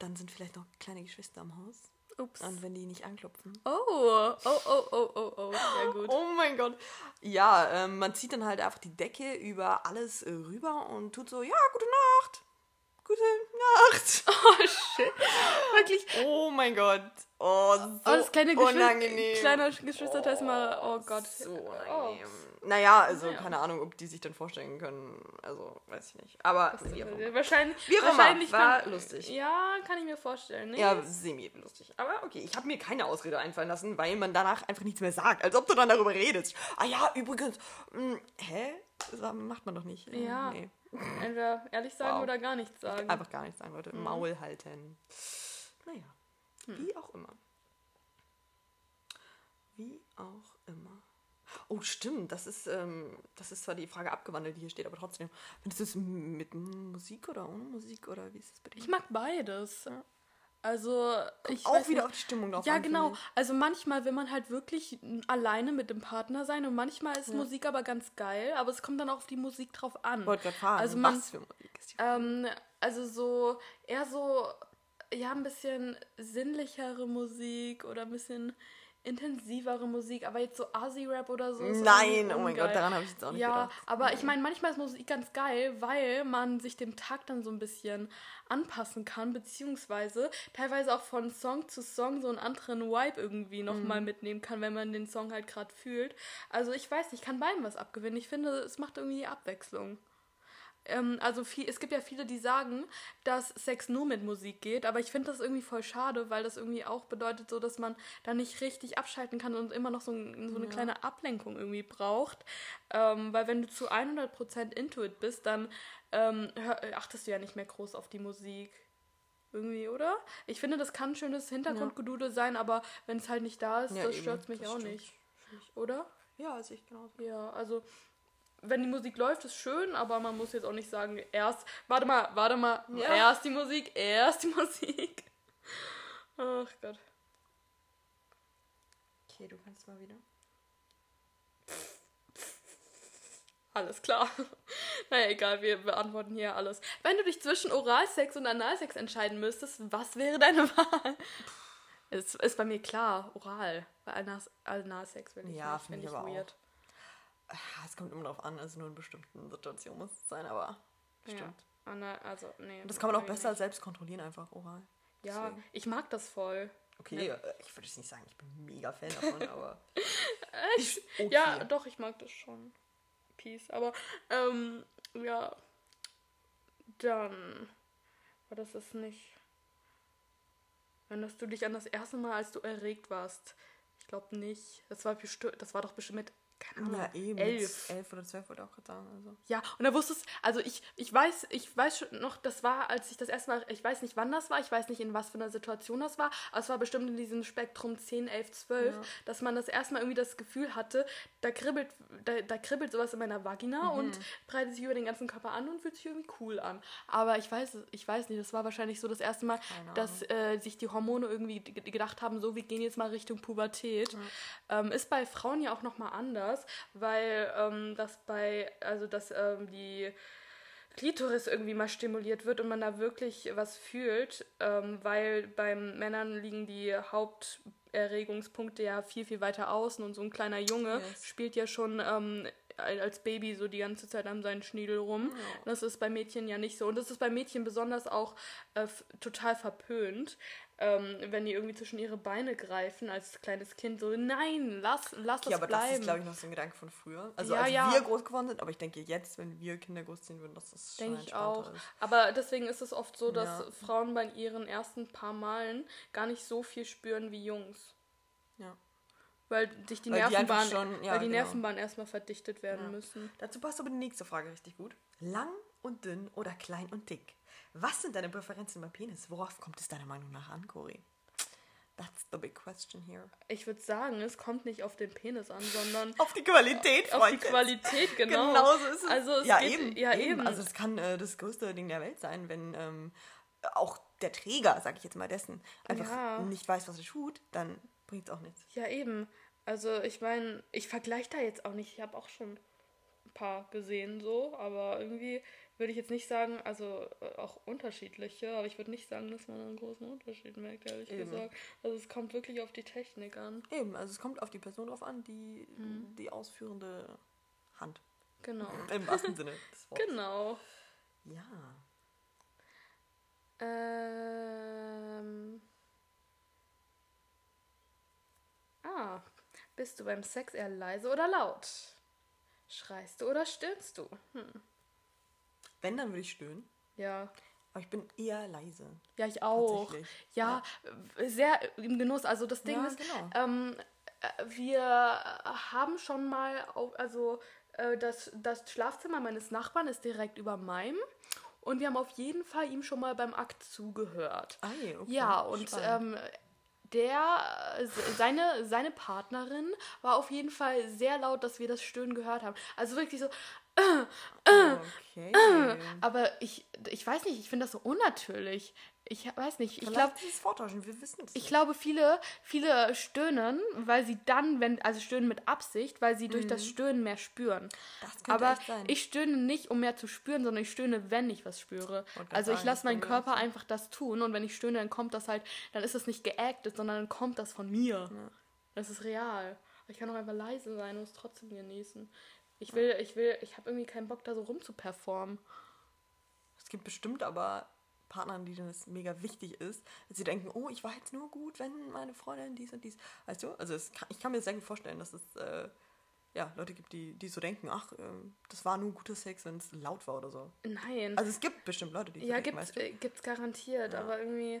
dann sind vielleicht noch kleine Geschwister am Haus. Ups. Und wenn die nicht anklopfen. Oh, oh, oh, oh, oh, oh, sehr gut. oh mein Gott. Ja, ähm, man zieht dann halt einfach die Decke über alles rüber und tut so, ja, gute Nacht. Gute Nacht. Oh, shit. Wirklich. Oh mein Gott. Oh, so oh, das kleine unangenehm. Kleiner Geschwisterteil ist mal, oh Gott. So unangenehm. Oh. Naja, also naja. keine Ahnung, ob die sich dann vorstellen können. Also, weiß ich nicht. Aber wie auch. Wahrscheinlich, wie auch wahrscheinlich war kann, lustig. Ja, kann ich mir vorstellen. Nee. Ja, semi-lustig. Aber okay, ich habe mir keine Ausrede einfallen lassen, weil man danach einfach nichts mehr sagt. Als ob du dann darüber redest. Ah ja, übrigens. Mh, hm, hä? Das macht man doch nicht. Ja. Nee. Entweder ehrlich sagen wow. oder gar nichts sagen. Einfach gar nichts sagen, Leute. Mhm. Maul halten. Naja. Hm. Wie auch immer. Wie auch immer. Oh, stimmt. Das ist, ähm, das ist zwar die Frage abgewandelt, die hier steht, aber trotzdem. Findest du es mit Musik oder ohne Musik oder wie ist es bei dir? Ich mag beides. Ja. Also ich auch wieder nicht. auf die Stimmung drauf. Ja, an, genau. Also manchmal will man halt wirklich alleine mit dem Partner sein und manchmal ist ja. Musik aber ganz geil, aber es kommt dann auch auf die Musik drauf an. Wollte gerade fragen, also man, was für Musik ist die? Ähm, also so eher so ja ein bisschen sinnlichere Musik oder ein bisschen intensivere Musik, aber jetzt so Asi-Rap oder so. Nein, oh mein Gott, daran habe ich jetzt auch nicht ja, gedacht. Ja, aber ich meine, manchmal ist Musik ganz geil, weil man sich dem Takt dann so ein bisschen anpassen kann, beziehungsweise teilweise auch von Song zu Song so einen anderen Vibe irgendwie nochmal mhm. mitnehmen kann, wenn man den Song halt gerade fühlt. Also ich weiß nicht, ich kann beiden was abgewinnen. Ich finde, es macht irgendwie Abwechslung ähm, also viel, es gibt ja viele, die sagen, dass Sex nur mit Musik geht, aber ich finde das irgendwie voll schade, weil das irgendwie auch bedeutet, so dass man da nicht richtig abschalten kann und immer noch so, ein, so eine ja. kleine Ablenkung irgendwie braucht. Ähm, weil wenn du zu 100% into it bist, dann ähm, hör, achtest du ja nicht mehr groß auf die Musik. Irgendwie, oder? Ich finde, das kann ein schönes Hintergrundgedudel ja. sein, aber wenn es halt nicht da ist, ja, das stört mich das auch stimmt. nicht. Oder? Ja, sehe ich genauso. Ja, also wenn die Musik läuft, ist schön, aber man muss jetzt auch nicht sagen, erst, warte mal, warte mal, ja. erst die Musik, erst die Musik. Ach Gott. Okay, du kannst mal wieder. Alles klar. naja, egal, wir beantworten hier alles. Wenn du dich zwischen Oralsex und Analsex entscheiden müsstest, was wäre deine Wahl? Es ist bei mir klar, Oral. Bei Analsex will ich ja, nicht, finde ich, ich weird. Ah, es kommt immer darauf an, also nur in bestimmten Situationen muss es sein, aber stimmt. Ja. Also, nee, das kann man auch besser nicht. selbst kontrollieren, einfach oral. Ja, Deswegen. ich mag das voll. Okay, ja. Äh, ich würde jetzt nicht sagen, ich bin mega Fan davon, aber. Echt? Okay. Ja, doch, ich mag das schon. Peace. Aber, ähm, ja. Dann. war das ist nicht. Erinnerst du dich an das erste Mal, als du erregt warst? Ich glaube nicht. Das war, das war doch bestimmt mit keine Ahnung, ja, eben. elf. Elf oder zwölf wollte auch gerade sagen. Also. Ja, und da wusstest also ich, ich weiß, ich weiß schon noch, das war, als ich das erste Mal, ich weiß nicht, wann das war, ich weiß nicht, in was für einer Situation das war, aber es war bestimmt in diesem Spektrum 10, 11, 12, ja. dass man das erste Mal irgendwie das Gefühl hatte, da kribbelt, da, da kribbelt sowas in meiner Vagina mhm. und breitet sich über den ganzen Körper an und fühlt sich irgendwie cool an. Aber ich weiß, ich weiß nicht, das war wahrscheinlich so das erste Mal, dass äh, sich die Hormone irgendwie gedacht haben, so, wir gehen jetzt mal Richtung Pubertät. Mhm. Ähm, ist bei Frauen ja auch nochmal anders anders, weil ähm, das bei, also dass ähm, die Klitoris irgendwie mal stimuliert wird und man da wirklich was fühlt, ähm, weil beim Männern liegen die Haupterregungspunkte ja viel, viel weiter außen und so ein kleiner Junge yes. spielt ja schon ähm, als Baby so die ganze Zeit an seinen Schniedel rum. Ja. Das ist bei Mädchen ja nicht so. Und das ist bei Mädchen besonders auch äh, total verpönt ähm, wenn die irgendwie zwischen ihre Beine greifen als kleines Kind, so nein, lass, lass okay, das aber bleiben. das ist, glaube ich, noch so ein Gedanke von früher. Also ja, als ja. wir groß geworden sind, aber ich denke jetzt, wenn wir Kinder großziehen würden, dass das denke ich auch. Ist. Aber deswegen ist es oft so, dass ja. Frauen bei ihren ersten paar Malen gar nicht so viel spüren wie Jungs. Ja. Weil sich die weil Nervenbahn, die schon, ja, weil die genau. Nervenbahnen erstmal verdichtet werden ja. müssen. Dazu passt aber die nächste Frage richtig gut. Lang und dünn oder klein und dick? Was sind deine Präferenzen beim Penis? Worauf kommt es deiner Meinung nach an, Cori? That's the big question here. Ich würde sagen, es kommt nicht auf den Penis an, sondern auf die Qualität. Auf die Qualität, genau. genau so ist es. Also es ja, geht, eben, ja eben. Also es kann äh, das größte Ding der Welt sein, wenn ähm, auch der Träger, sag ich jetzt mal dessen, einfach ja. nicht weiß, was er tut, dann bringt es auch nichts. Ja, eben. Also ich meine, ich vergleiche da jetzt auch nicht. Ich habe auch schon ein paar gesehen so, aber irgendwie würde ich jetzt nicht sagen, also äh, auch unterschiedliche, aber ich würde nicht sagen, dass man einen großen Unterschied merkt, ehrlich Eben. gesagt. Also es kommt wirklich auf die Technik an. Eben, also es kommt auf die Person drauf an, die, mhm. die ausführende Hand. Genau. Im wahrsten Sinne des Wortes. Genau. Ja. Ähm. Ah, bist du beim Sex eher leise oder laut? Schreist du oder stöhnst du? Hm. Wenn, dann würde ich stöhnen. Ja. Aber ich bin eher leise. Ja, ich auch. Ja, ja, sehr im Genuss. Also das Ding ja, ist, genau. ähm, äh, wir haben schon mal, auf, also äh, das, das Schlafzimmer meines Nachbarn ist direkt über meinem. Und wir haben auf jeden Fall ihm schon mal beim Akt zugehört. Ah, okay. Ja, und ähm, der, seine, seine Partnerin war auf jeden Fall sehr laut, dass wir das Stöhnen gehört haben. Also wirklich so, Okay. Aber ich, ich weiß nicht, ich finde das so unnatürlich. Ich weiß nicht. Ich glaube, wir wissen es. Ich glaube, viele, viele stöhnen, weil sie dann, wenn, also stöhnen mit Absicht, weil sie mhm. durch das mhm. Stöhnen mehr spüren. Das könnte Aber sein. ich stöhne nicht, um mehr zu spüren, sondern ich stöhne, wenn ich was spüre. Also ich lasse meinen Körper einfach das tun und wenn ich stöhne, dann kommt das halt, dann ist das nicht geactet, sondern dann kommt das von mir. Ja. Das ist real. Ich kann auch einfach leise sein und es trotzdem genießen. Ich will, ich will, ich habe irgendwie keinen Bock, da so rumzuperformen. Es gibt bestimmt aber Partnern, denen es mega wichtig ist, dass sie denken, oh, ich war jetzt nur gut, wenn meine Freundin dies und dies. Weißt du? Also kann, ich kann mir sehr gut vorstellen, dass es äh, ja, Leute gibt, die, die so denken, ach, äh, das war nur guter Sex, wenn es laut war oder so. Nein. Also es gibt bestimmt Leute, die so ja, denken, du? gibt es garantiert, ja. aber irgendwie.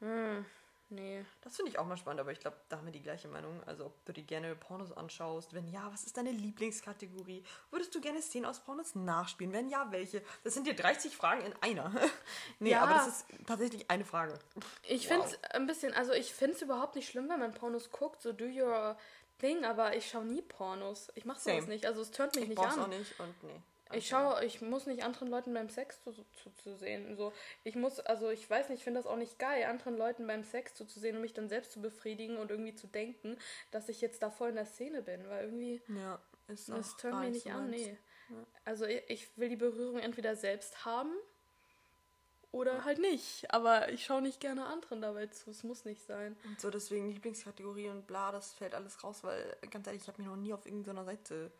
Mh. Nee. Das finde ich auch mal spannend, aber ich glaube, da haben wir die gleiche Meinung. Also, ob du dir gerne Pornos anschaust. Wenn ja, was ist deine Lieblingskategorie? Würdest du gerne Szenen aus Pornos nachspielen? Wenn ja, welche? Das sind dir 30 Fragen in einer. nee, ja. aber das ist tatsächlich eine Frage. Ich wow. finde es ein bisschen, also ich finde es überhaupt nicht schlimm, wenn man Pornos guckt. So, do your thing, aber ich schaue nie Pornos. Ich mache sowas nicht. Also, es tönt mich ich nicht an. auch nicht und nee. Ich schaue, ich muss nicht anderen Leuten beim Sex zuzusehen. Zu, zu so, ich muss, also ich weiß nicht, ich finde das auch nicht geil, anderen Leuten beim Sex zuzusehen und mich dann selbst zu befriedigen und irgendwie zu denken, dass ich jetzt da voll in der Szene bin, weil irgendwie. Ja, ist Das tönt mich nicht an, nee. Ja. Also ich, ich will die Berührung entweder selbst haben oder ja. halt nicht. Aber ich schaue nicht gerne anderen dabei zu. Es muss nicht sein. Und so deswegen Lieblingskategorie und bla, das fällt alles raus, weil ganz ehrlich, ich habe mich noch nie auf irgendeiner Seite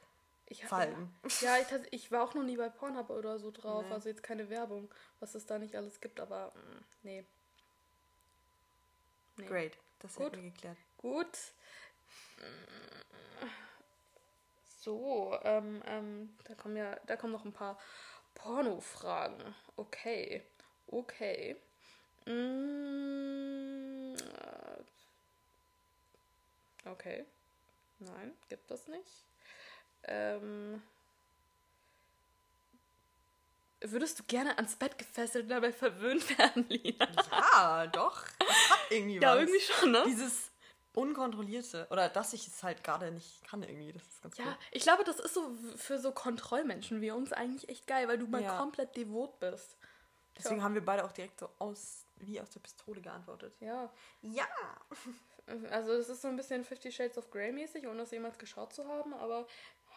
ich, fallen. Ja, ich, ich, war auch noch nie bei Pornhub oder so drauf, nee. also jetzt keine Werbung, was es da nicht alles gibt, aber mm, nee. nee. Great, das Gut. hätten wir geklärt. Gut. So, ähm, ähm, da kommen ja, da kommen noch ein paar Porno-Fragen. Okay, okay. Mm, okay. Nein, gibt das nicht. Ähm, würdest du gerne ans Bett gefesselt und dabei verwöhnt werden, Lina? Ja, doch. Das hat irgendwie ja, was. Ja, irgendwie schon, ne? Dieses Unkontrollierte. Oder dass ich es halt gerade nicht kann irgendwie. Das ist ganz Ja, cool. ich glaube, das ist so für so Kontrollmenschen wie uns eigentlich echt geil, weil du mal ja. komplett devot bist. Deswegen ja. haben wir beide auch direkt so aus, wie aus der Pistole geantwortet. Ja. Ja. Also es ist so ein bisschen Fifty Shades of Grey mäßig, ohne das jemals geschaut zu haben, aber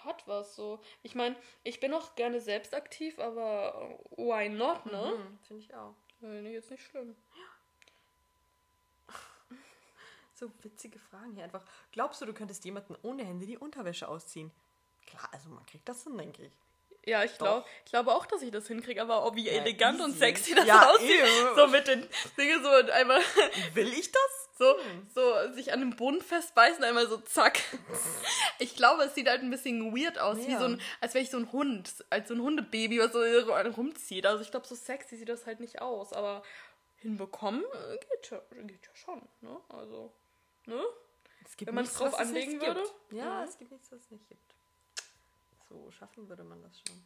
hat was so. Ich meine, ich bin auch gerne selbst aktiv, aber why not, ne? Mhm, Finde ich auch. Finde ich jetzt nicht schlimm. So witzige Fragen hier einfach. Glaubst du, du könntest jemanden ohne Hände die Unterwäsche ausziehen? Klar, also man kriegt das hin, denke ich. Ja, ich glaube ich glaube auch, dass ich das hinkriege, aber oh, wie ja, elegant easy. und sexy das ja, aussieht. Ew. So mit den Dingen so und einmal. Will ich das? So, so sich an einem Boden festbeißen, einmal so zack. Ich glaube, es sieht halt ein bisschen weird aus, ja. wie so ein, als wäre ich so ein Hund, als so ein Hundebaby, was so rumzieht. Also ich glaube, so sexy sieht das halt nicht aus, aber hinbekommen äh, geht ja, geht ja schon, ne? Also, ne? Wenn man es drauf anlegen würde. Ja, mhm. es gibt nichts, was es nicht gibt. So schaffen würde man das schon.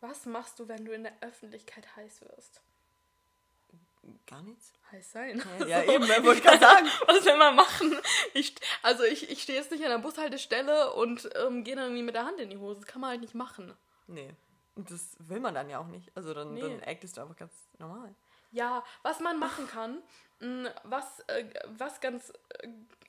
Was machst du, wenn du in der Öffentlichkeit heiß wirst? Gar nichts. Heiß sein. Ja, ja eben, wollte ich gerade sagen. Was will man machen? Ich, also ich, ich stehe jetzt nicht an der Bushaltestelle und ähm, gehe dann irgendwie mit der Hand in die Hose. Das kann man halt nicht machen. Nee. Und das will man dann ja auch nicht. Also dann, nee. dann actest du einfach ganz normal. Ja, was man machen kann, mm, was, äh, was ganz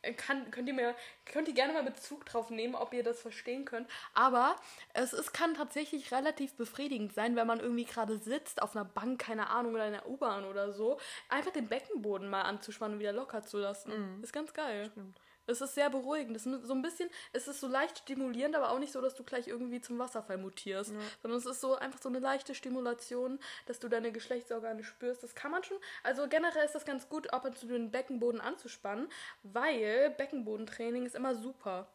äh, kann, könnt ihr mir, könnt ihr gerne mal Bezug drauf nehmen, ob ihr das verstehen könnt. Aber es ist, kann tatsächlich relativ befriedigend sein, wenn man irgendwie gerade sitzt auf einer Bank, keine Ahnung, oder in der U-Bahn oder so, einfach den Beckenboden mal anzuspannen und wieder locker zu lassen. Mhm. Ist ganz geil. Stimmt. Es ist sehr beruhigend. Es ist so ein bisschen, es ist so leicht stimulierend, aber auch nicht so, dass du gleich irgendwie zum Wasserfall mutierst. Ja. Sondern es ist so einfach so eine leichte Stimulation, dass du deine Geschlechtsorgane spürst. Das kann man schon. Also generell ist das ganz gut, ab und zu den Beckenboden anzuspannen, weil Beckenbodentraining ist immer super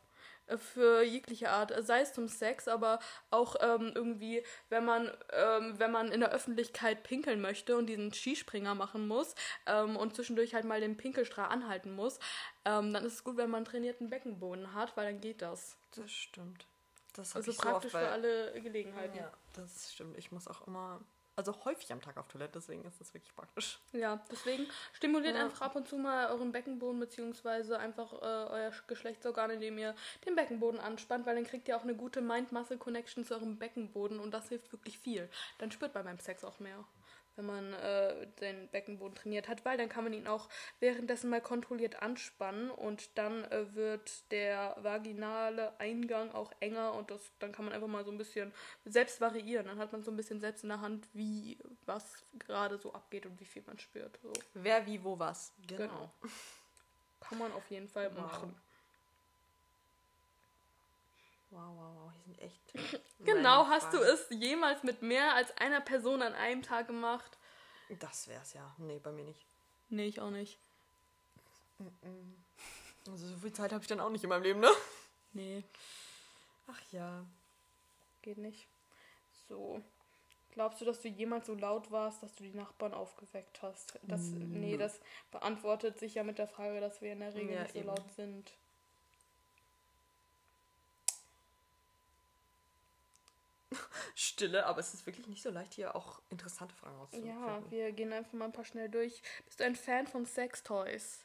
für jegliche Art, sei es zum Sex, aber auch ähm, irgendwie, wenn man, ähm, wenn man in der Öffentlichkeit pinkeln möchte und diesen Skispringer machen muss ähm, und zwischendurch halt mal den Pinkelstrahl anhalten muss, ähm, dann ist es gut, wenn man einen trainierten Beckenboden hat, weil dann geht das. Das stimmt. Das also praktisch so oft, für alle Gelegenheiten. Ja, das stimmt. Ich muss auch immer also häufig am Tag auf Toilette, deswegen ist das wirklich praktisch. Ja, deswegen stimuliert ja. einfach ab und zu mal euren Beckenboden beziehungsweise einfach äh, euer Geschlechtsorgan, indem ihr den Beckenboden anspannt, weil dann kriegt ihr auch eine gute Mind-Muscle-Connection zu eurem Beckenboden und das hilft wirklich viel. Dann spürt man beim Sex auch mehr wenn man äh, den Beckenboden trainiert hat, weil dann kann man ihn auch währenddessen mal kontrolliert anspannen und dann äh, wird der vaginale Eingang auch enger und das, dann kann man einfach mal so ein bisschen selbst variieren. Dann hat man so ein bisschen selbst in der Hand, wie was gerade so abgeht und wie viel man spürt. So. Wer, wie, wo, was. Genau. genau. Kann man auf jeden Fall wow. machen. Wow, wow, wow, hier sind echt. genau, hast du es jemals mit mehr als einer Person an einem Tag gemacht? Das wär's ja. Nee, bei mir nicht. Nee, ich auch nicht. Also so viel Zeit habe ich dann auch nicht in meinem Leben, ne? Nee. Ach ja. Geht nicht. So. Glaubst du, dass du jemals so laut warst, dass du die Nachbarn aufgeweckt hast? Das, mm. Nee, das beantwortet sich ja mit der Frage, dass wir in der Regel ja, nicht so eben. laut sind. Stille, aber es ist wirklich nicht so leicht, hier auch interessante Fragen auszufinden. Ja, wir gehen einfach mal ein paar schnell durch. Bist du ein Fan von Sextoys?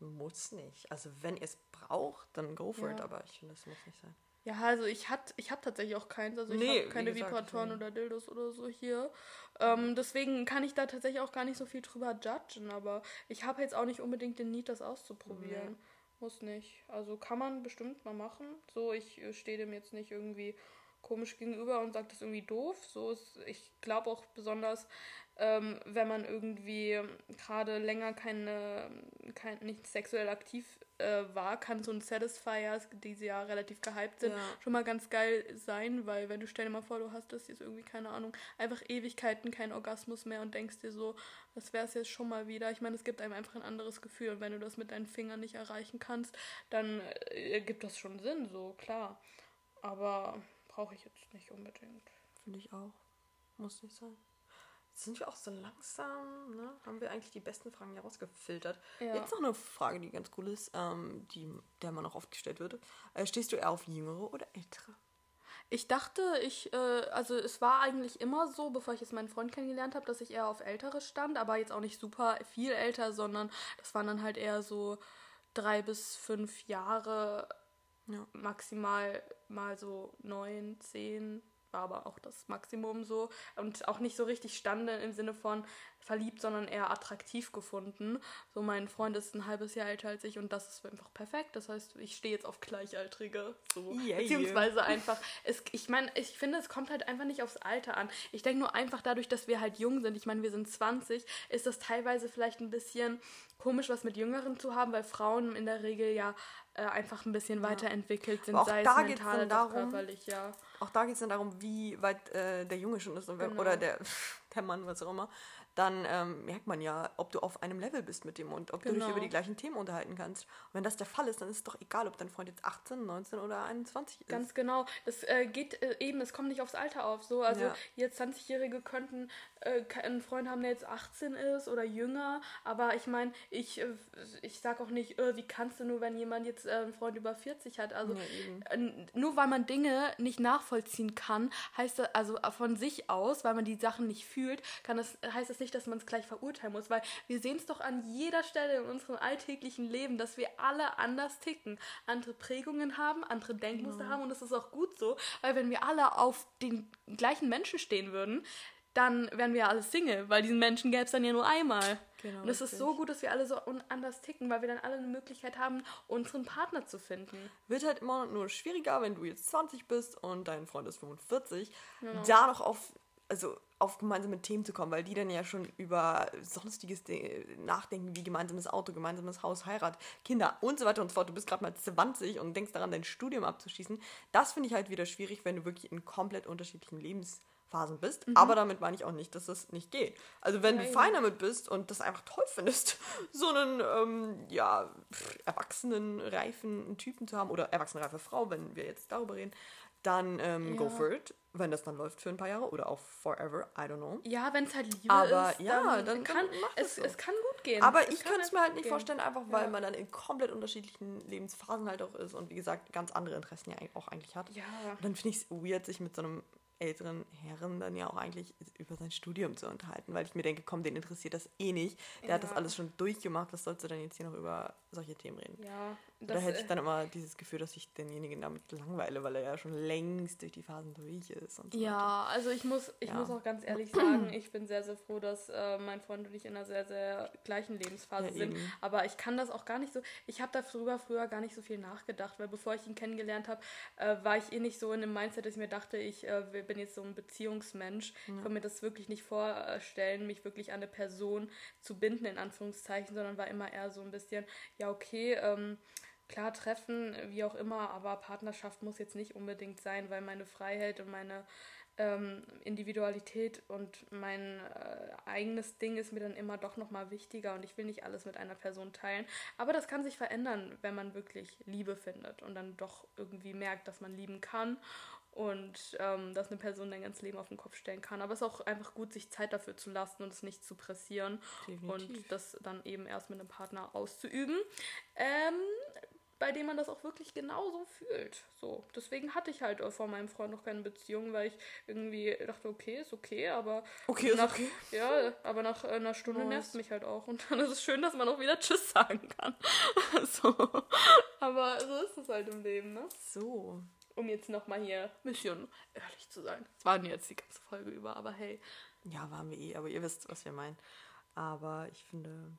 Muss nicht. Also wenn ihr es braucht, dann go for ja. it, aber ich finde, das muss nicht sein. Ja, also ich hat, ich habe tatsächlich auch keins. Also ich nee, habe keine Vibratoren oder Dildos oder so hier. Ähm, deswegen kann ich da tatsächlich auch gar nicht so viel drüber judgen, aber ich habe jetzt auch nicht unbedingt den Need, das auszuprobieren. Nee. Muss nicht. Also kann man bestimmt mal machen. So, ich äh, stehe dem jetzt nicht irgendwie komisch gegenüber und sagt das irgendwie doof. So ist, ich glaube auch besonders, ähm, wenn man irgendwie gerade länger keine, kein, nicht sexuell aktiv äh, war, kann so ein Satisfier, die ja relativ gehypt sind, ja. schon mal ganz geil sein, weil wenn du stell dir mal vor, du hast das jetzt irgendwie, keine Ahnung, einfach Ewigkeiten kein Orgasmus mehr und denkst dir so, das wäre es jetzt schon mal wieder. Ich meine, es gibt einem einfach ein anderes Gefühl und wenn du das mit deinen Fingern nicht erreichen kannst, dann äh, gibt das schon Sinn, so klar. Aber brauche ich jetzt nicht unbedingt. Finde ich auch. Muss nicht sein. Jetzt sind wir auch so langsam, ne? Haben wir eigentlich die besten Fragen herausgefiltert. Ja. Jetzt noch eine Frage, die ganz cool ist, ähm, die, der man auch oft gestellt wird. Äh, stehst du eher auf jüngere oder ältere? Ich dachte, ich, äh, also es war eigentlich immer so, bevor ich jetzt meinen Freund kennengelernt habe, dass ich eher auf ältere stand, aber jetzt auch nicht super viel älter, sondern das waren dann halt eher so drei bis fünf Jahre ja. Maximal mal so neun, zehn war aber auch das Maximum so und auch nicht so richtig stande im Sinne von verliebt, sondern eher attraktiv gefunden. So mein Freund ist ein halbes Jahr älter als ich und das ist einfach perfekt. Das heißt, ich stehe jetzt auf Gleichaltrige. So. Yeah, Beziehungsweise yeah. einfach, es, ich meine, ich finde, es kommt halt einfach nicht aufs Alter an. Ich denke nur einfach dadurch, dass wir halt jung sind, ich meine, wir sind 20, ist das teilweise vielleicht ein bisschen komisch, was mit Jüngeren zu haben, weil Frauen in der Regel ja äh, einfach ein bisschen ja. weiterentwickelt sind, sei es mental oder darum, körperlich, ja. Auch da geht es dann darum, wie weit äh, der Junge schon ist genau. oder der, der Mann, was auch immer dann ähm, merkt man ja, ob du auf einem Level bist mit dem und ob genau. du dich über genau. die gleichen Themen unterhalten kannst. Und wenn das der Fall ist, dann ist es doch egal, ob dein Freund jetzt 18, 19 oder 21 ist. Ganz genau. Das äh, geht äh, eben, es kommt nicht aufs Alter auf. So, also ja. jetzt 20-Jährige könnten äh, einen Freund haben, der jetzt 18 ist oder jünger, aber ich meine, ich, äh, ich sag auch nicht, äh, wie kannst du nur, wenn jemand jetzt äh, einen Freund über 40 hat. Also ja, nur weil man Dinge nicht nachvollziehen kann, heißt das, also von sich aus, weil man die Sachen nicht fühlt, kann das, heißt das nicht, nicht, dass man es gleich verurteilen muss, weil wir sehen es doch an jeder Stelle in unserem alltäglichen Leben, dass wir alle anders ticken, andere Prägungen haben, andere Denkmuster genau. haben und das ist auch gut so, weil wenn wir alle auf den gleichen Menschen stehen würden, dann wären wir ja alle Single, weil diesen Menschen gäbe es dann ja nur einmal. Genau, und es ist so gut, dass wir alle so anders ticken, weil wir dann alle eine Möglichkeit haben, unseren Partner zu finden. Wird halt immer nur schwieriger, wenn du jetzt 20 bist und dein Freund ist 45, genau. da noch auf, also auf gemeinsame Themen zu kommen, weil die dann ja schon über sonstiges nachdenken, wie gemeinsames Auto, gemeinsames Haus, Heirat, Kinder und so weiter und so fort. Du bist gerade mal 20 und denkst daran, dein Studium abzuschließen. Das finde ich halt wieder schwierig, wenn du wirklich in komplett unterschiedlichen Lebens Phasen bist. Mhm. Aber damit meine ich auch nicht, dass das nicht geht. Also wenn ja, du fein damit bist und das einfach toll findest, so einen ähm, ja, erwachsenen, reifen Typen zu haben oder erwachsene, reife Frau, wenn wir jetzt darüber reden, dann ähm, ja. go for it, wenn das dann läuft für ein paar Jahre oder auch forever, I don't know. Ja, wenn es halt Liebe Aber, ist, ja, dann, dann kann dann es, so. es kann gut gehen. Aber es ich könnte es mir halt nicht gehen. vorstellen, einfach weil ja. man dann in komplett unterschiedlichen Lebensphasen halt auch ist und wie gesagt ganz andere Interessen ja auch eigentlich hat. Ja. Und dann finde ich es weird, sich mit so einem älteren Herren dann ja auch eigentlich über sein Studium zu unterhalten, weil ich mir denke, komm, den interessiert das eh nicht. Der ja. hat das alles schon durchgemacht, was sollst du denn jetzt hier noch über solche Themen reden? Ja. da hätte ich äh, dann immer dieses Gefühl, dass ich denjenigen damit langweile, weil er ja schon längst durch die Phasen durch ist. So ja, weiter. also ich muss, ich ja. muss auch ganz ehrlich sagen, ich bin sehr, sehr froh, dass äh, mein Freund und ich in einer sehr, sehr gleichen Lebensphase ja, sind. Aber ich kann das auch gar nicht so, ich habe darüber früher gar nicht so viel nachgedacht, weil bevor ich ihn kennengelernt habe, äh, war ich eh nicht so in dem Mindset, dass ich mir dachte, ich äh, bin jetzt so ein Beziehungsmensch. Ja. Ich kann mir das wirklich nicht vorstellen, mich wirklich an eine Person zu binden, in Anführungszeichen, sondern war immer eher so ein bisschen, ja, okay, ähm, klar, Treffen, wie auch immer, aber Partnerschaft muss jetzt nicht unbedingt sein, weil meine Freiheit und meine ähm, Individualität und mein äh, eigenes Ding ist mir dann immer doch nochmal wichtiger und ich will nicht alles mit einer Person teilen. Aber das kann sich verändern, wenn man wirklich Liebe findet und dann doch irgendwie merkt, dass man lieben kann und ähm, dass eine Person dein ganzes Leben auf den Kopf stellen kann. Aber es ist auch einfach gut, sich Zeit dafür zu lassen und es nicht zu pressieren Definitiv. und das dann eben erst mit einem Partner auszuüben, ähm, bei dem man das auch wirklich genauso fühlt. So, deswegen hatte ich halt vor meinem Freund noch keine Beziehung, weil ich irgendwie dachte, okay, ist okay, aber okay, ist nach, okay. ja, aber nach einer Stunde nice. nervt mich halt auch und dann ist es schön, dass man auch wieder Tschüss sagen kann. so, aber so ist es halt im Leben, ne? So um jetzt nochmal hier ein bisschen ehrlich zu sein. Es waren jetzt die ganze Folge über, aber hey. Ja, waren wir eh, aber ihr wisst, was wir meinen. Aber ich finde,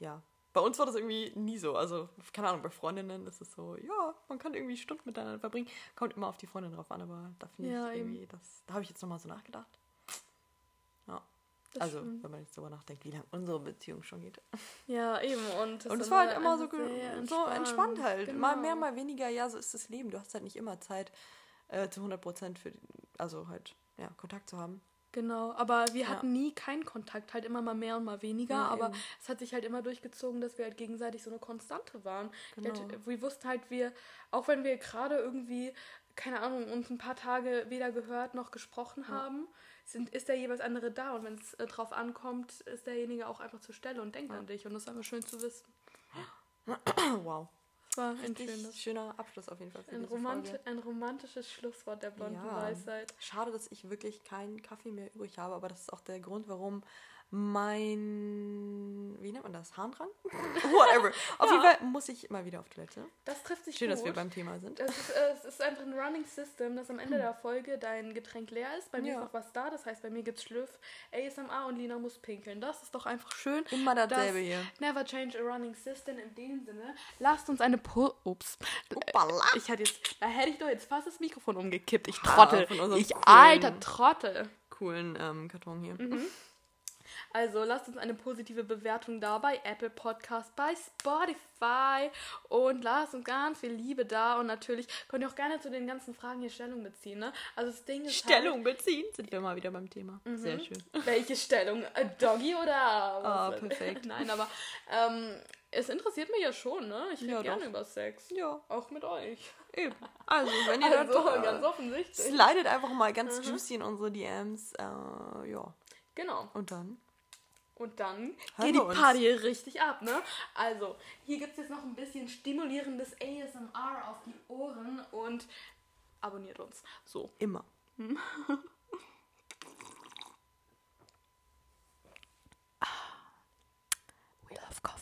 ja, bei uns war das irgendwie nie so. Also, keine Ahnung, bei Freundinnen ist es so, ja, man kann irgendwie Stunden miteinander verbringen. Kommt immer auf die Freundin drauf an, aber da finde ja, ich irgendwie, das, da habe ich jetzt nochmal so nachgedacht. Das also, stimmt. wenn man jetzt darüber nachdenkt, wie lange unsere Beziehung schon geht. Ja, eben. Und, und es war halt immer so, entspannt. so entspannt halt. Genau. Mal mehr, mal weniger. Ja, so ist das Leben. Du hast halt nicht immer Zeit, äh, zu 100 Prozent für, also halt, ja, Kontakt zu haben. Genau, aber wir ja. hatten nie keinen Kontakt, halt immer mal mehr und mal weniger, ja, aber eben. es hat sich halt immer durchgezogen, dass wir halt gegenseitig so eine Konstante waren. Genau. Halt, wir wussten halt, wir, auch wenn wir gerade irgendwie, keine Ahnung, uns ein paar Tage weder gehört noch gesprochen ja. haben, sind, ist der jeweils andere da und wenn es äh, drauf ankommt, ist derjenige auch einfach zur Stelle und denkt ja. an dich und das ist einfach schön zu wissen. wow. Das war ein schönes, schöner Abschluss auf jeden Fall. Ein, romant ein, romantisches Schlusswort der blonden ja. Weisheit. Schade, dass ich wirklich keinen Kaffee mehr übrig habe, aber das ist auch der Grund, warum mein, wie nennt man das, Harndrang? Whatever. Auf ja. jeden Fall muss ich immer wieder auf Toilette. Das trifft sich Schön, gut. dass wir beim Thema sind. Es ist, äh, es ist, einfach ein Running System, dass am Ende der Folge dein Getränk leer ist. Bei mir ja. ist noch was da, das heißt, bei mir gibt es Schlüff, ASMR und Lina muss pinkeln. Das ist doch einfach schön. Immer dasselbe das hier. Never change a running system in dem Sinne. Lasst uns eine Po... Ups. Uppala. Ich hatte jetzt, da hätte ich doch jetzt fast das Mikrofon umgekippt. Ich trottel. ich coolen, alter Trottel. Coolen ähm, Karton hier. Mhm. Also lasst uns eine positive Bewertung da bei Apple Podcast, bei Spotify und lasst uns ganz viel Liebe da und natürlich könnt ihr auch gerne zu den ganzen Fragen hier Stellung beziehen. Ne? Also das Ding ist Stellung halt, beziehen sind wir mal wieder beim Thema. Mhm. Sehr schön. Welche Stellung? Äh, Doggy oder? Ah, oh, perfekt. Nein, aber ähm, es interessiert mich ja schon, ne? Ich rede ja, gerne über Sex. Ja. Auch mit euch. Eben. Also, wenn ihr also, da ganz offensichtlich. Slidet einfach mal ganz mhm. juicy in unsere DMs. Äh, ja. Genau. Und dann? Und dann Hören geht die Party uns. richtig ab, ne? Also, hier gibt es jetzt noch ein bisschen stimulierendes ASMR auf die Ohren und abonniert uns. So. Immer. Hm? We love coffee.